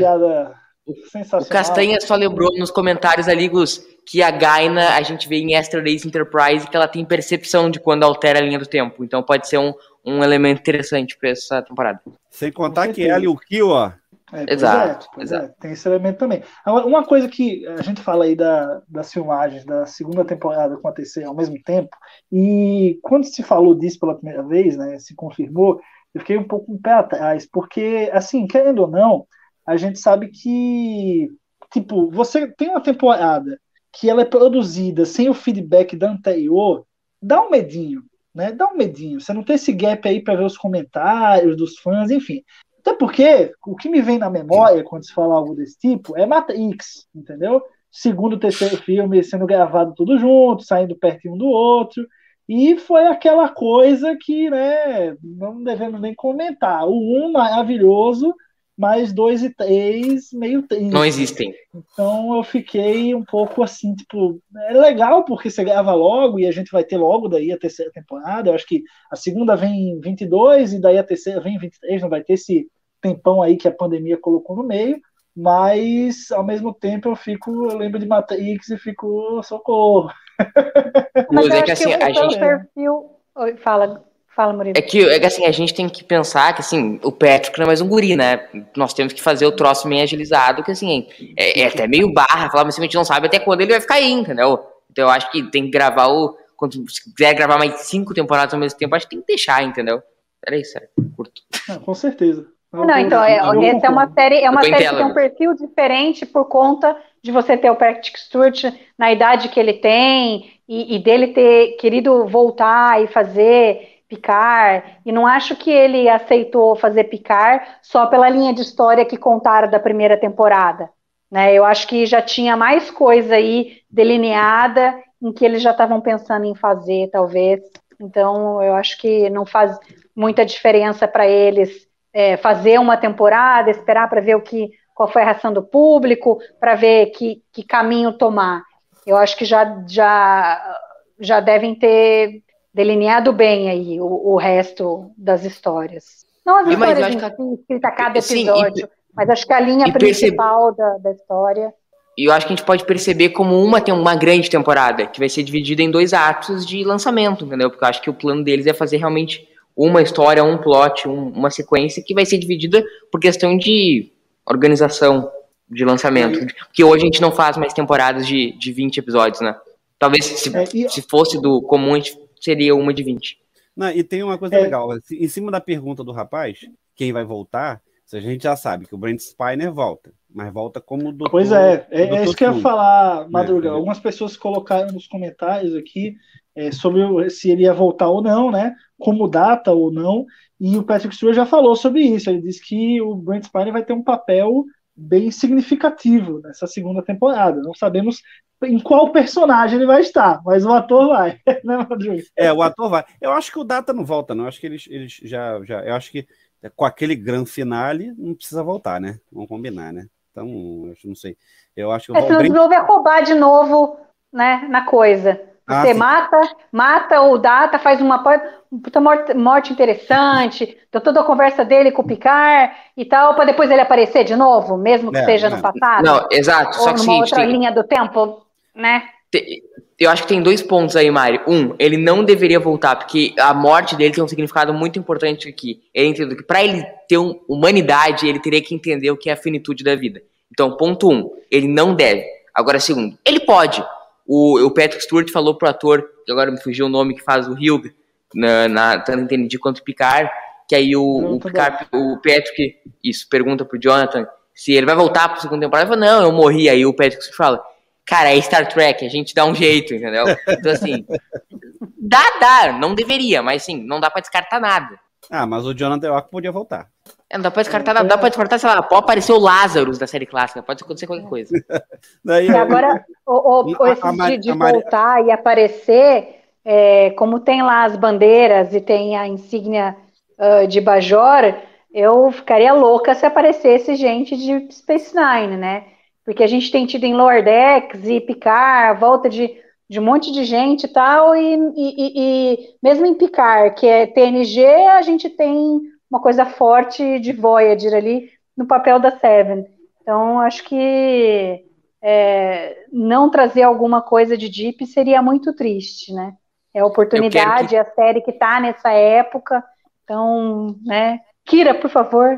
O Castanha só lembrou nos comentários ali, Gus, que a Gaina a gente vê em Extra Days Enterprise que ela tem percepção de quando altera a linha do tempo. Então pode ser um, um elemento interessante para essa temporada. Sem contar que ela e o Kyo, ó. É, exato, é, exato. É, tem esse elemento também. Agora, uma coisa que a gente fala aí da, das filmagens da segunda temporada com a terceira ao mesmo tempo, e quando se falou disso pela primeira vez, né, se confirmou, eu fiquei um pouco um pé atrás, porque, assim, querendo ou não, a gente sabe que, tipo, você tem uma temporada que ela é produzida sem o feedback da anterior, dá um medinho, né? Dá um medinho. Você não tem esse gap aí para ver os comentários dos fãs, enfim. Até porque o que me vem na memória quando se fala algo desse tipo é Matrix, entendeu? Segundo, terceiro filme sendo gravado tudo junto, saindo pertinho um do outro. E foi aquela coisa que, né, não devemos nem comentar. O um maravilhoso, mas dois e três meio triste. Não existem. Então eu fiquei um pouco assim, tipo, é legal porque você grava logo e a gente vai ter logo daí a terceira temporada. Eu acho que a segunda vem em 22 e daí a terceira vem em 23, não vai ter esse tempão aí que a pandemia colocou no meio. Mas ao mesmo tempo eu fico, eu lembro de Matrix e fico socorro. Mas eu é que, assim, que a gente perfil. Oi, fala. Fala, Murilo. É que, é que assim, a gente tem que pensar que assim, o Patrick não é mais um guri, né? Nós temos que fazer o troço meio agilizado, que assim, é, é até meio barra, falar, mas a gente não sabe até quando ele vai ficar aí, entendeu? Então eu acho que tem que gravar o. Quando se quiser gravar mais cinco temporadas ao mesmo tempo, acho que tem que deixar, entendeu? Era isso, era curto. Ah, com certeza. Não, não então, é, essa é uma série, é uma série que tem um perfil diferente por conta de você ter o Patrick Stewart na idade que ele tem e, e dele ter querido voltar e fazer Picar, e não acho que ele aceitou fazer Picar só pela linha de história que contaram da primeira temporada. Né? Eu acho que já tinha mais coisa aí delineada em que eles já estavam pensando em fazer, talvez. Então, eu acho que não faz muita diferença para eles é, fazer uma temporada, esperar para ver o que, qual foi a reação do público, para ver que, que caminho tomar. Eu acho que já, já, já devem ter delineado bem aí o, o resto das histórias. Não as histórias em si, escrita a cada episódio, Sim, e, mas acho que a linha principal da, da história. E eu acho que a gente pode perceber como uma tem uma grande temporada, que vai ser dividida em dois atos de lançamento, entendeu? Porque eu acho que o plano deles é fazer realmente uma história, um plot, um, uma sequência que vai ser dividida por questão de organização de lançamento. Porque hoje a gente não faz mais temporadas de, de 20 episódios, né? Talvez se, é, e... se fosse do comum, a gente seria uma de 20. Não, e tem uma coisa é. legal. Em cima da pergunta do rapaz, quem vai voltar, a gente já sabe que o Brent Spiner volta, mas volta como doutor. Pois é, é, é isso que eu ia falar, Madruga. É, é. Algumas pessoas colocaram nos comentários aqui é, sobre se ele ia voltar ou não, né? Como data ou não. E o Patrick Stewart já falou sobre isso. Ele disse que o Brent Spiner vai ter um papel bem significativo nessa segunda temporada. Não sabemos em qual personagem ele vai estar, mas o ator vai, [LAUGHS] né, É, o ator vai. Eu acho que o Data não volta, não. Eu acho que eles, eles já, já. Eu acho que com aquele grande finale não precisa voltar, né? Vamos combinar, né? Então, eu não sei. Eu acho que é, se não vai roubar de novo, né, na coisa. Ah, Você ah, mata, mata o Data, faz uma puta morte, morte interessante, deu toda a conversa dele com o Picard e tal, para depois ele aparecer de novo, mesmo que é, seja no passado. Não, exato. Ou só que numa outra tem... linha do tempo né? Eu acho que tem dois pontos aí, Mari. Um, ele não deveria voltar, porque a morte dele tem um significado muito importante aqui. Ele entendeu que para ele ter um, humanidade, ele teria que entender o que é a finitude da vida. Então, ponto um, ele não deve. Agora, segundo, ele pode. O, o Patrick Stewart falou pro ator, que agora me fugiu o nome, que faz o Hugh, na, na, tanto entendi quanto Picard, que aí o, o, Picard, o Patrick, isso, pergunta pro Jonathan se ele vai voltar pra segunda temporada. Ele fala, não, eu morri. Aí o Patrick Stewart fala, Cara, é Star Trek, a gente dá um jeito, entendeu? Então, assim, [LAUGHS] dá, dá, não deveria, mas sim, não dá para descartar nada. Ah, mas o Jonathan York podia voltar. É, não dá pra descartar, dá pra descartar, sei lá, pode aparecer o Lazarus da série clássica, pode acontecer qualquer coisa. [LAUGHS] Daí, E agora, o, o, A- esse a Mari- de, de Mari- voltar e aparecer, é, como tem lá as bandeiras e tem a insígnia ah, de Bajor, eu ficaria louca se aparecesse gente de Space Nine, né? Porque a gente tem tido em Lower Decks e Picard, a volta de, de um monte de gente e tal, e, e- e- mesmo em Picard, que é TNG, a gente tem uma coisa forte de Voyager ali no papel da Seven. Então, acho que é, não trazer alguma coisa de Deep seria muito triste, né? É a oportunidade, é a série que tá nessa época. Então, né? Kira, por favor.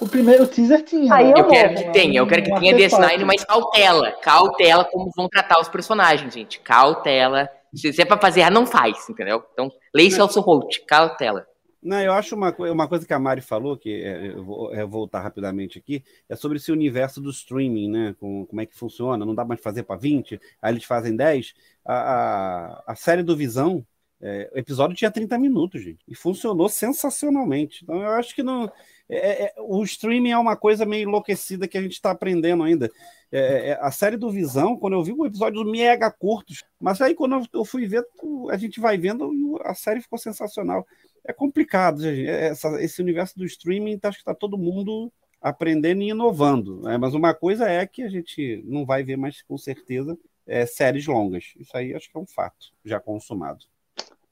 O primeiro teaser tinha. Aí né? Eu Eu quero que tenha, eu quero que tenha artefato. DS9, mas cautela. Cautela como vão tratar os personagens, gente. Cautela. Se é pra fazer não faz, entendeu? Então, leia Celso Holt, cautela. Não, eu acho uma, uma coisa que a Mari falou, que é, eu vou é, voltar rapidamente aqui, é sobre esse universo do streaming, né? Com, como é que funciona, não dá mais fazer para 20, aí eles fazem 10. A, a, a série do Visão, é, o episódio tinha 30 minutos, gente, e funcionou sensacionalmente. Então eu acho que não. É- é- o streaming é uma coisa meio enlouquecida que a gente está aprendendo ainda. É, é, a série do Visão, quando eu vi um episódio mega curtos, mas aí quando eu- fui ver, a gente vai vendo a série ficou sensacional é complicado, gente. Essa- esse universo do streaming, tá- acho que está todo mundo aprendendo e inovando. né? Mas uma coisa é que a gente não vai ver mais, com certeza, é, séries longas. Isso aí acho que é um fato já consumado.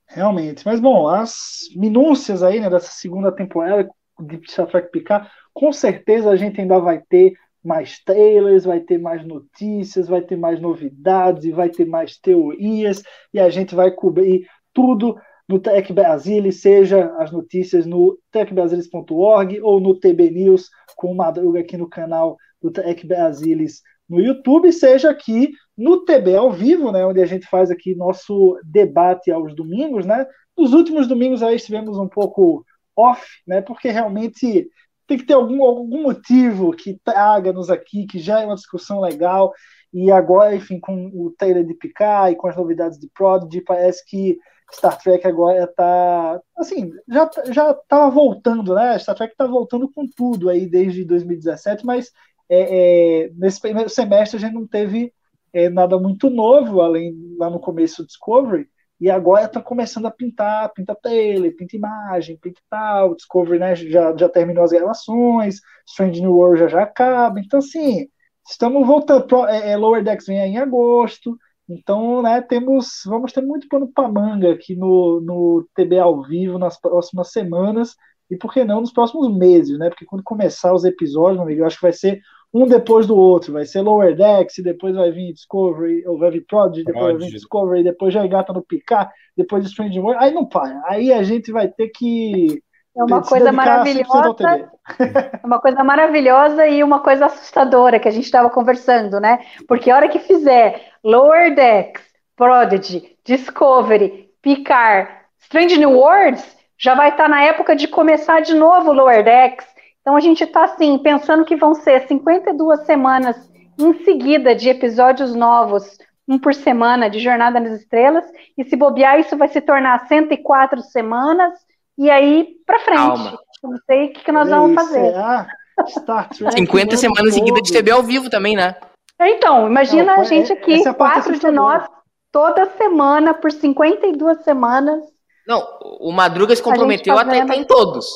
Realmente. Mas, bom, as minúcias aí, né, dessa segunda temporada de Star Trek Picard, com certeza a gente ainda vai ter mais trailers, vai ter mais notícias, vai ter mais novidades, e vai ter mais teorias, e a gente vai cobrir tudo no Tech Brasile, seja as notícias no techbrasilis.org ou no TB News com Madruga aqui no canal do Tech Brasilis no YouTube, seja aqui no TB ao vivo, né, onde a gente faz aqui nosso debate aos domingos, né? Nos últimos domingos aí estivemos um pouco off, né? Porque realmente tem que ter algum, algum motivo que traga-nos aqui, que já é uma discussão legal. E agora, enfim, com o trailer de Picard e com as novidades de Prodigy, parece que Star Trek agora está, assim, já já estava voltando, né? Star Trek está voltando com tudo aí desde 2017, mas é, é, nesse primeiro semestre a gente não teve é, nada muito novo, além lá no começo do Discovery, e agora está começando a pintar, pinta trailer, pinta imagem, pinta tal, Discovery né, já, já terminou as gravações, Strange New World já já acaba, então assim, estamos voltando, pro, é, é, Lower Decks vem aí em agosto, então, né, temos, vamos ter muito pano para manga aqui no, no TB ao vivo nas próximas semanas, e por que não nos próximos meses, né, porque quando começar os episódios, meu amigo, eu acho que vai ser um depois do outro. Vai ser Lower Decks, depois vai vir Discovery, ou vai vir Prodigy, depois vai vir Prodigy. Discovery, depois já engata no Picard, depois Strange World. Aí não para. Aí a gente vai ter que É uma coisa dedicar 100% ao TB. maravilhosa. [LAUGHS] É uma coisa maravilhosa e uma coisa assustadora que a gente estava conversando, né? Porque a hora que fizer Lower Decks, Prodigy, Discovery, Picard, Strange New Worlds, já vai estar na época de começar de novo Lower Decks. Então a gente está assim, pensando que vão ser 52 semanas em seguida de episódios novos, um por semana de Jornada nas Estrelas, e se bobear, isso vai se tornar 104 semanas, e aí para frente. Calma. Não sei o que, que nós vamos fazer. será? Star Trek 50 o ano semanas seguidas de. TB ao vivo também, né? Então, imagina Não, a gente é- aqui, é a quatro de nós, toda semana, por 52 semanas. Não, o Madruga se comprometeu a estar em todos.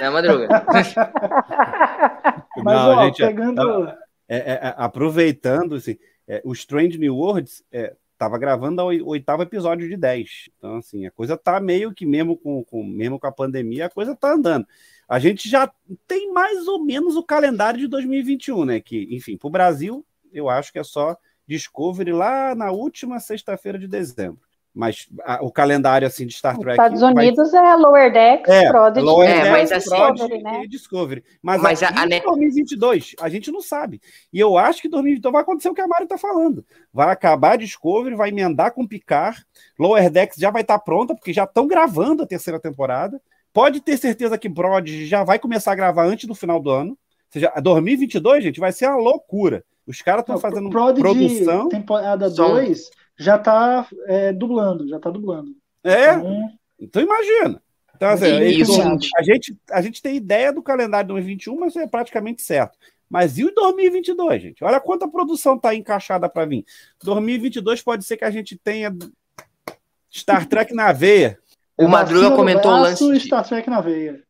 Né, Madruga? [LAUGHS] Mas, Não, ó, gente, é- pegando. é, é, é, aproveitando, assim, é, o Strange New Worlds estava gravando o oi- oitavo episódio de 10. Então, assim, a coisa tá meio que, mesmo com, com- mesmo com a pandemia, a coisa tá andando. A gente já tem mais ou menos o calendário de 2021, né? Que, enfim, para o Brasil, eu acho que é só Discovery lá na última sexta-feira de dezembro. Mas a- o calendário, assim, de Star Trek... Estados vai- Unidos é Lower Decks, é, Prodigy, Lower É, Decks, mas assim- Prodigy Discovery, né? e Discovery. Mas, Mas a- aqui a em ne- 2022, a gente não sabe. E eu acho que 2022 vai acontecer o que a Mari está falando. Vai acabar Discovery, vai emendar com Picard, Lower Decks já vai estar pronta, porque já estão gravando a terceira temporada. Pode ter certeza que Prodigy já vai começar a gravar antes do final do ano. Ou seja, 2022, gente, vai ser uma loucura. Os caras estão fazendo Prodigy, produção. temporada Som. 2 já tá é, dublando, já tá dublando. É, Então, então imagina. Então, assim, isso, isso- a, gente, a gente tem ideia do calendário de 2021, mas é praticamente certo. Mas e o 2022, gente? Olha quanta produção está encaixada para vir. 2022 pode ser que a gente tenha Star Trek na veia. O Madruga comentou o lance. de- Star Trek na veia.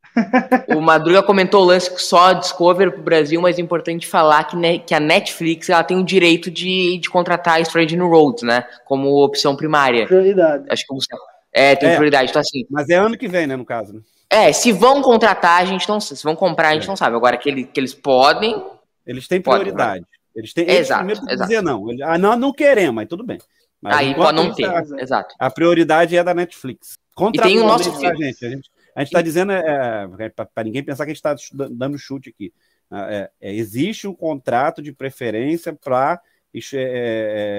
O Madruga comentou o lance que só Discover pro Brasil, mas é importante falar que, né, que a Netflix ela tem o direito de, de contratar a Strange New Roads, né? Como opção primária. Prioridade. Acho que o Gustavo. É, tem É. prioridade. Então, assim, Mas é ano que vem, né, no caso. Né? é, se vão contratar, a gente não sabe. Se vão comprar, a gente não sabe. Agora que, ele, que eles podem. Eles têm prioridade. Eles têm. Eles Exato, primeiro exato. dizer não. Eles- ah, não, não queremos, mas tudo bem. Mas aí pode não ter. A, Exato. a prioridade é da Netflix. tem o nosso filme. gente? A gente a está dizendo, é, para ninguém pensar que a gente está dando chute aqui. Ah, é, é, existe um contrato de preferência para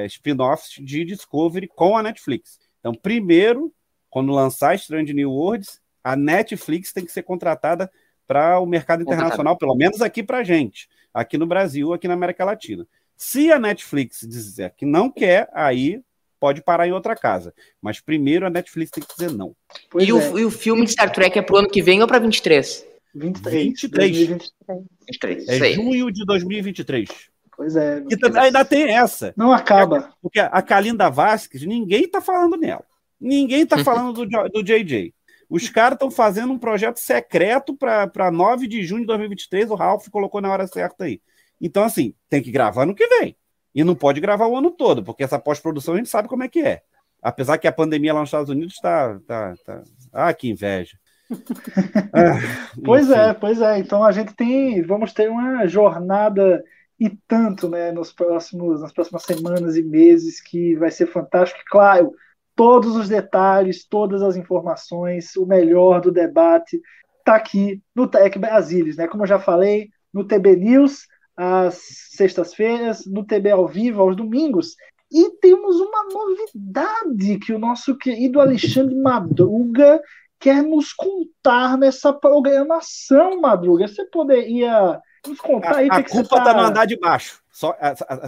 spin-offs de Discovery com a Netflix. Então, primeiro, quando lançar Strange New Worlds, a Netflix tem que ser contratada para o mercado internacional, pelo menos aqui para a gente, aqui no Brasil, aqui na América Latina. Se a Netflix dizer que não quer, aí pode parar em outra casa. Mas primeiro a Netflix tem que dizer não. E, é, o, e o filme de Star Trek é pro ano que vem ou pra 23? 23. 23. 2023. 23. É junho de 2023. Pois é. E também ainda tem essa. Não acaba. Porque a Kalinda Vasquez, ninguém tá falando nela. Ninguém tá [LAUGHS] falando do, do JJ. Os caras estão fazendo um projeto secreto para 9 de junho de 2023. O Ralph colocou na hora certa aí. Então, assim, tem que gravar no que vem. E não pode gravar o ano todo, porque essa pós-produção a gente sabe como é que é. Apesar que a pandemia lá nos Estados Unidos está. Tá, tá... Ah, que inveja. [LAUGHS] Ah, Pois enfim. é, pois é. Então a gente tem, vamos ter uma jornada e tanto, né, nos próximos, nas próximas semanas e meses que vai ser fantástico. E, Claro, todos os detalhes, todas as informações, o melhor do debate está aqui no Tech Brasilis, né? Como eu já falei, no TB News às sextas-feiras, no TB ao vivo aos domingos. E temos uma novidade que o nosso querido Alexandre Madruga quer nos contar nessa programação, Madruga. Você poderia nos contar aí o A, a que culpa tá... tá no andar de baixo. Só,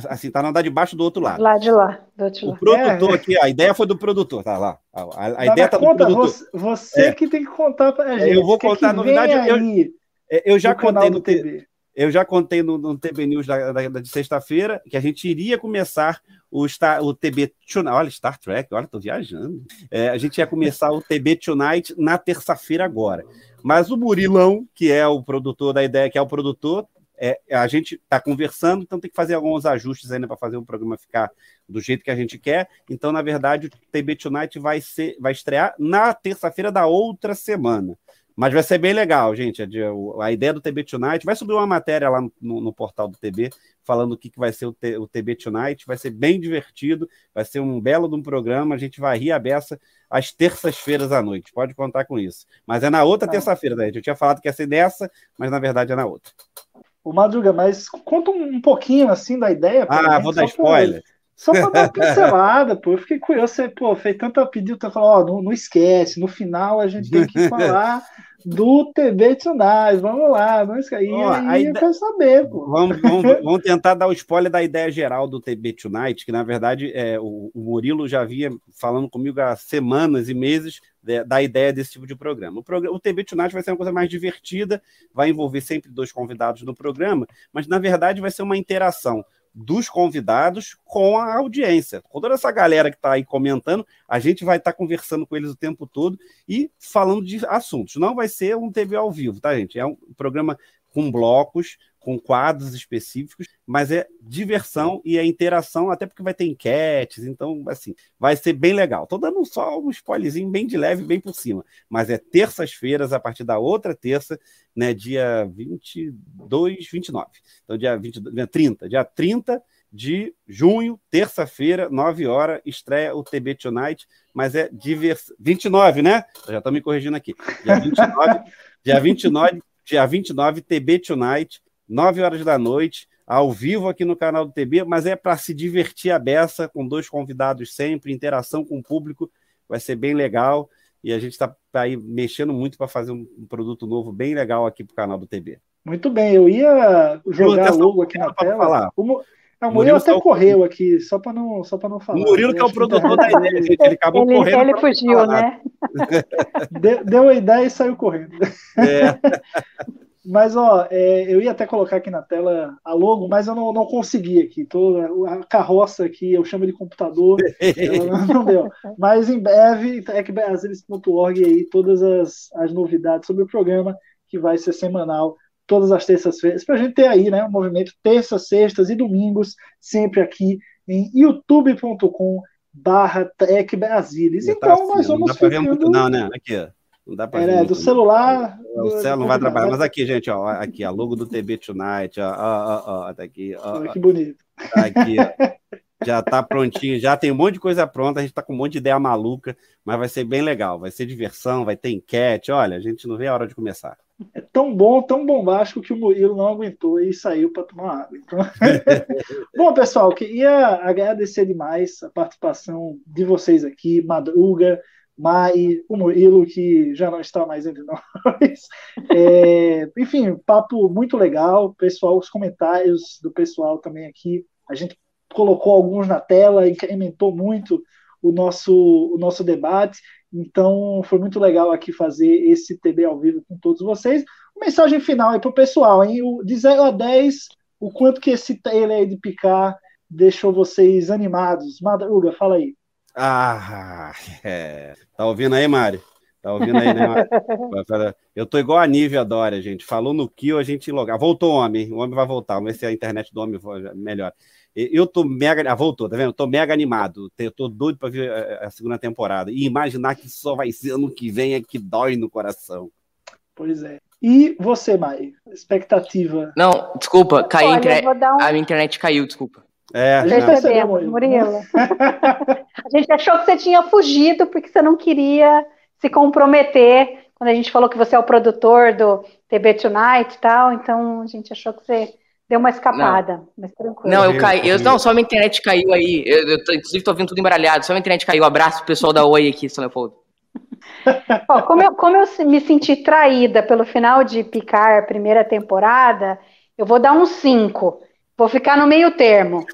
assim, tá no andar de baixo do outro lado. Lá de lá, do outro O lado. produtor É. aqui, a ideia foi do produtor, tá lá. A, a- a Dá ideia na tá do produtor. você, você É. que tem que contar pra gente. eu vou O contar a novidade, eu- aí É, Eu já contei no, T- TV. Eu já contei no, no TB News da, da- de sexta-feira que a gente iria começar o, Star, o TB Tonight. Olha, Star Trek, olha, tô viajando. É, a gente ia começar o TB Tonight na terça-feira agora. Mas o Murilão, que é o produtor da ideia, que é o produtor, é, a gente está conversando, então tem que fazer alguns ajustes ainda para fazer o programa ficar do jeito que a gente quer. Então, na verdade, o TB Tonight vai, ser, vai estrear na terça-feira da outra semana. Mas vai ser bem legal, gente. A, ideia do TB Tonight vai subir uma matéria lá no, no portal do TB falando o que, que vai ser o, T- o TB Tonight. Vai ser bem divertido, vai ser um belo de um programa. A gente vai rir a beça às terças-feiras à noite. Pode contar com isso. Mas é na outra Tá. terça-feira, né? Eu tinha falado que ia ser nessa, mas na verdade é na outra. O Madruga, mas conta um pouquinho assim da ideia. Ah, vou dar spoiler. Só para dar uma pincelada, pô. Eu fiquei curioso. Você, pô, fez tanta pedido, você falou, ó, não, não esquece, no final a gente tem que [LAUGHS] falar do TB Tonight. Vamos lá, não esquece. E Ó, aí eu quero saber, pô. Vamos, vamos, vamos tentar dar o spoiler da ideia geral do TB Tonight, que na verdade é, o, o Murilo já vinha falando comigo há semanas e meses de- da ideia desse tipo de programa. O, programa. o TB Tonight vai ser uma coisa mais divertida, vai envolver sempre dois convidados no programa, mas na verdade vai ser uma interação dos convidados com a audiência. Com toda essa galera que está aí comentando, a gente vai estar conversando com eles o tempo todo e falando de assuntos. Não vai ser um TV ao vivo, tá, gente? É um programa com blocos, com quadros específicos, mas é diversão e é interação, até porque vai ter enquetes, então, assim, vai ser bem legal. Tô dando só um spoilerzinho bem de leve, bem por cima, mas é terças-feiras, a partir da outra terça, né, dia 22, 29. Então, dia, 20, dia 30, dia 30 de junho, terça-feira, 9 horas, estreia o TB Tonight, mas é diversão. 29, né? Eu já estou me corrigindo aqui. Dia 29, [LAUGHS] dia 29, dia 29, TB Tonight, 9 horas da noite, ao vivo aqui no canal do TB, mas é para se divertir a beça, com dois convidados sempre, interação com o público, vai ser bem legal. E a gente está aí mexendo muito para fazer um, um produto novo bem legal aqui para o canal do TB. Muito bem, eu ia jogar Essa logo aqui na tela. falar. O Ah, o Murilo, até correu aqui, só para não, só não falar. O Murilo que é o produtor da ideia, gente. Ele acabou ele, correndo. Ele fugiu, né? Deu, deu a ideia e saiu correndo. É. [LAUGHS] Mas, ó, é, eu ia até colocar aqui na tela a logo, mas eu não, não consegui aqui. Tô, a carroça aqui, eu chamo de computador, não, não deu. Mas em breve, ecbrasilis.org aí, todas as, as novidades sobre o programa, que vai ser semanal, todas as terças-feiras, para a gente ter aí, né, um movimento terças, sextas e domingos, sempre aqui em youtube.com barra Então, tá assim, nós vamos não ver muito, não, né? Aqui, ó. Não dá pra é, do celular. O celular não vai trabalhar. Mas aqui, gente, ó, aqui, a logo do TB Tonight, ó, ó, ó, ó tá aqui, ó. Que bonito. Tá aqui, ó. Já tá prontinho, já tem um monte de coisa pronta, a gente tá com um monte de ideia maluca, mas vai ser bem legal, vai ser diversão, vai ter enquete, olha, a gente não vê a hora de começar. É tão bom, tão bombástico que o Murilo não aguentou e saiu para tomar água. Então... [LAUGHS] bom, pessoal, queria agradecer demais a participação de vocês aqui, Madruga, Mai, o Murilo, que já não está mais entre nós. [LAUGHS] É, enfim, papo muito legal. Pessoal, os comentários do pessoal também aqui. A gente colocou alguns na tela, incrementou muito o nosso, o nosso debate. Então, foi muito legal aqui fazer esse TB ao vivo com todos vocês. Mensagem final aí para o pessoal, hein? De 0 a 10, o quanto que esse trailer aí de picar deixou vocês animados? Madruga, fala aí. Ah, [LAUGHS] é. Tá ouvindo aí, Mário? Tá ouvindo aí, né, Mário? [LAUGHS] Eu tô igual a Nívia Dória, gente. Falou no Kill, a gente logar. Voltou o homem, o homem vai voltar. Vamos ver se a internet do homem melhor. Eu tô mega. Ah, voltou, tá vendo? Eu tô mega animado. Eu tô doido para ver a segunda temporada. E imaginar que só vai ser ano que vem é que dói no coração. Pois é. E você, Mai? Expectativa? Não, desculpa, caiu Olha, um... a minha internet caiu, desculpa. É, percebeu, Murilo. [LAUGHS] a gente achou que você tinha fugido porque você não queria se comprometer quando a gente falou que você é o produtor do TB Tonight e tal, então a gente achou que você deu uma escapada, não. mas tranquilo. Não, eu caí, eu, não, só minha internet caiu aí, eu, eu tô, inclusive tô vendo tudo embaralhado, só minha internet caiu, abraço pro pessoal da Oi aqui, São Leopoldo. [LAUGHS] Ó, como, eu, como eu me senti traída pelo final de Picar, primeira temporada, eu vou dar um 5, vou ficar no meio termo,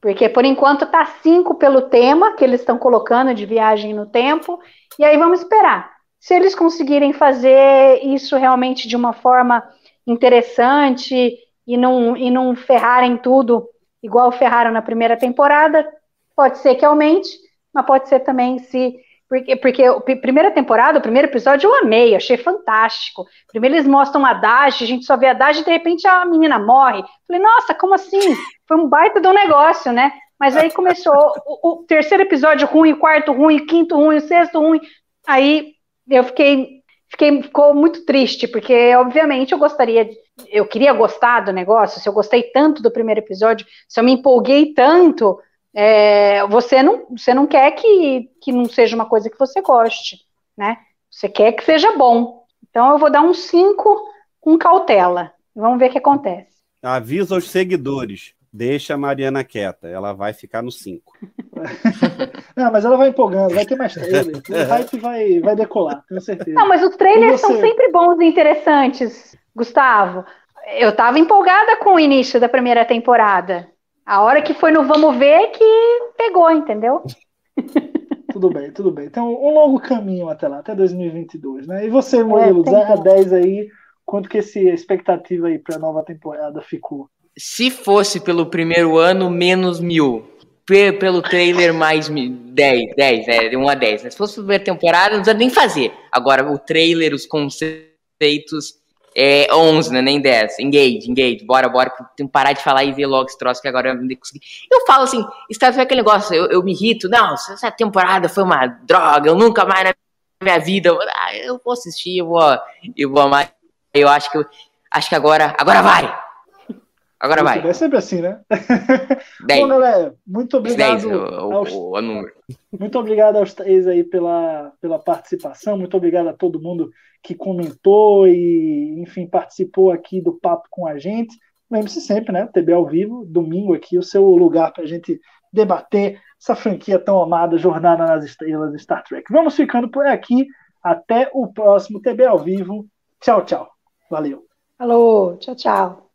porque por enquanto tá 5 pelo tema que eles estão colocando de viagem no tempo, e aí vamos esperar. Se eles conseguirem fazer isso realmente de uma forma interessante e não, e não ferrarem tudo igual ferraram na primeira temporada, pode ser que aumente, mas pode ser também se. Porque, porque a primeira temporada, o primeiro episódio eu amei, achei fantástico. Primeiro eles mostram a Dash, a gente só vê a Dash e de repente a menina morre. Falei, nossa, como assim? Foi um baita de um negócio, né? Mas aí começou o, o terceiro episódio ruim, o quarto ruim, o quinto ruim, o sexto ruim. Aí eu fiquei, fiquei ficou muito triste, porque obviamente eu gostaria, eu queria gostar do negócio, se eu gostei tanto do primeiro episódio, se eu me empolguei tanto, é, você, não, você não quer que, que não seja uma coisa que você goste, né? Você quer que seja bom. Então eu vou dar um 5 com cautela. Vamos ver o que acontece. Avisa aos seguidores. Deixa a Mariana quieta, ela vai ficar no 5. [LAUGHS] Não, mas ela vai empolgando, vai ter mais trailer. [LAUGHS] O hype vai, vai decolar, tenho certeza. Não, mas os trailers são sempre bons e interessantes, Gustavo. Eu tava empolgada com o início da primeira temporada. A hora que foi no Vamos Ver que pegou, entendeu? [LAUGHS] tudo bem, tudo bem. Então, um longo caminho até lá, até 2022, né? E você, Murilo, é, 0 a 10 aí, quanto que esse expectativa aí para a nova temporada ficou? Se fosse pelo primeiro ano, menos mil. Pelo trailer, mais mil. 10, 10, é, de 1 a 10. Né? Se fosse a primeira temporada, não precisa nem fazer. Agora, o trailer, os conceitos, é 11, né? Nem 10. Engage, engage. Bora, bora. Tem que parar de falar e ver logo esse troço que agora eu não consegui. Eu falo assim, Star Trek é aquele negócio, eu, eu me irrito. Não, essa temporada foi uma droga, eu nunca mais na minha vida. Ah, eu vou assistir, eu vou, eu vou amar. Eu acho que, acho que agora, agora vai. Agora vai. É sempre assim, né? [LAUGHS] Bom, galera, muito obrigado. 10, o, aos... o, o número. Muito obrigado aos três aí pela, pela participação. Muito obrigado a todo mundo que comentou e, enfim, participou aqui do papo com a gente. Lembre-se sempre, né? TB ao vivo, domingo aqui, o seu lugar para a gente debater essa franquia tão amada, Jornada nas Estrelas de Star Trek. Vamos ficando por aqui. Até o próximo TB ao vivo. Tchau, tchau. Valeu. Alô, tchau, tchau.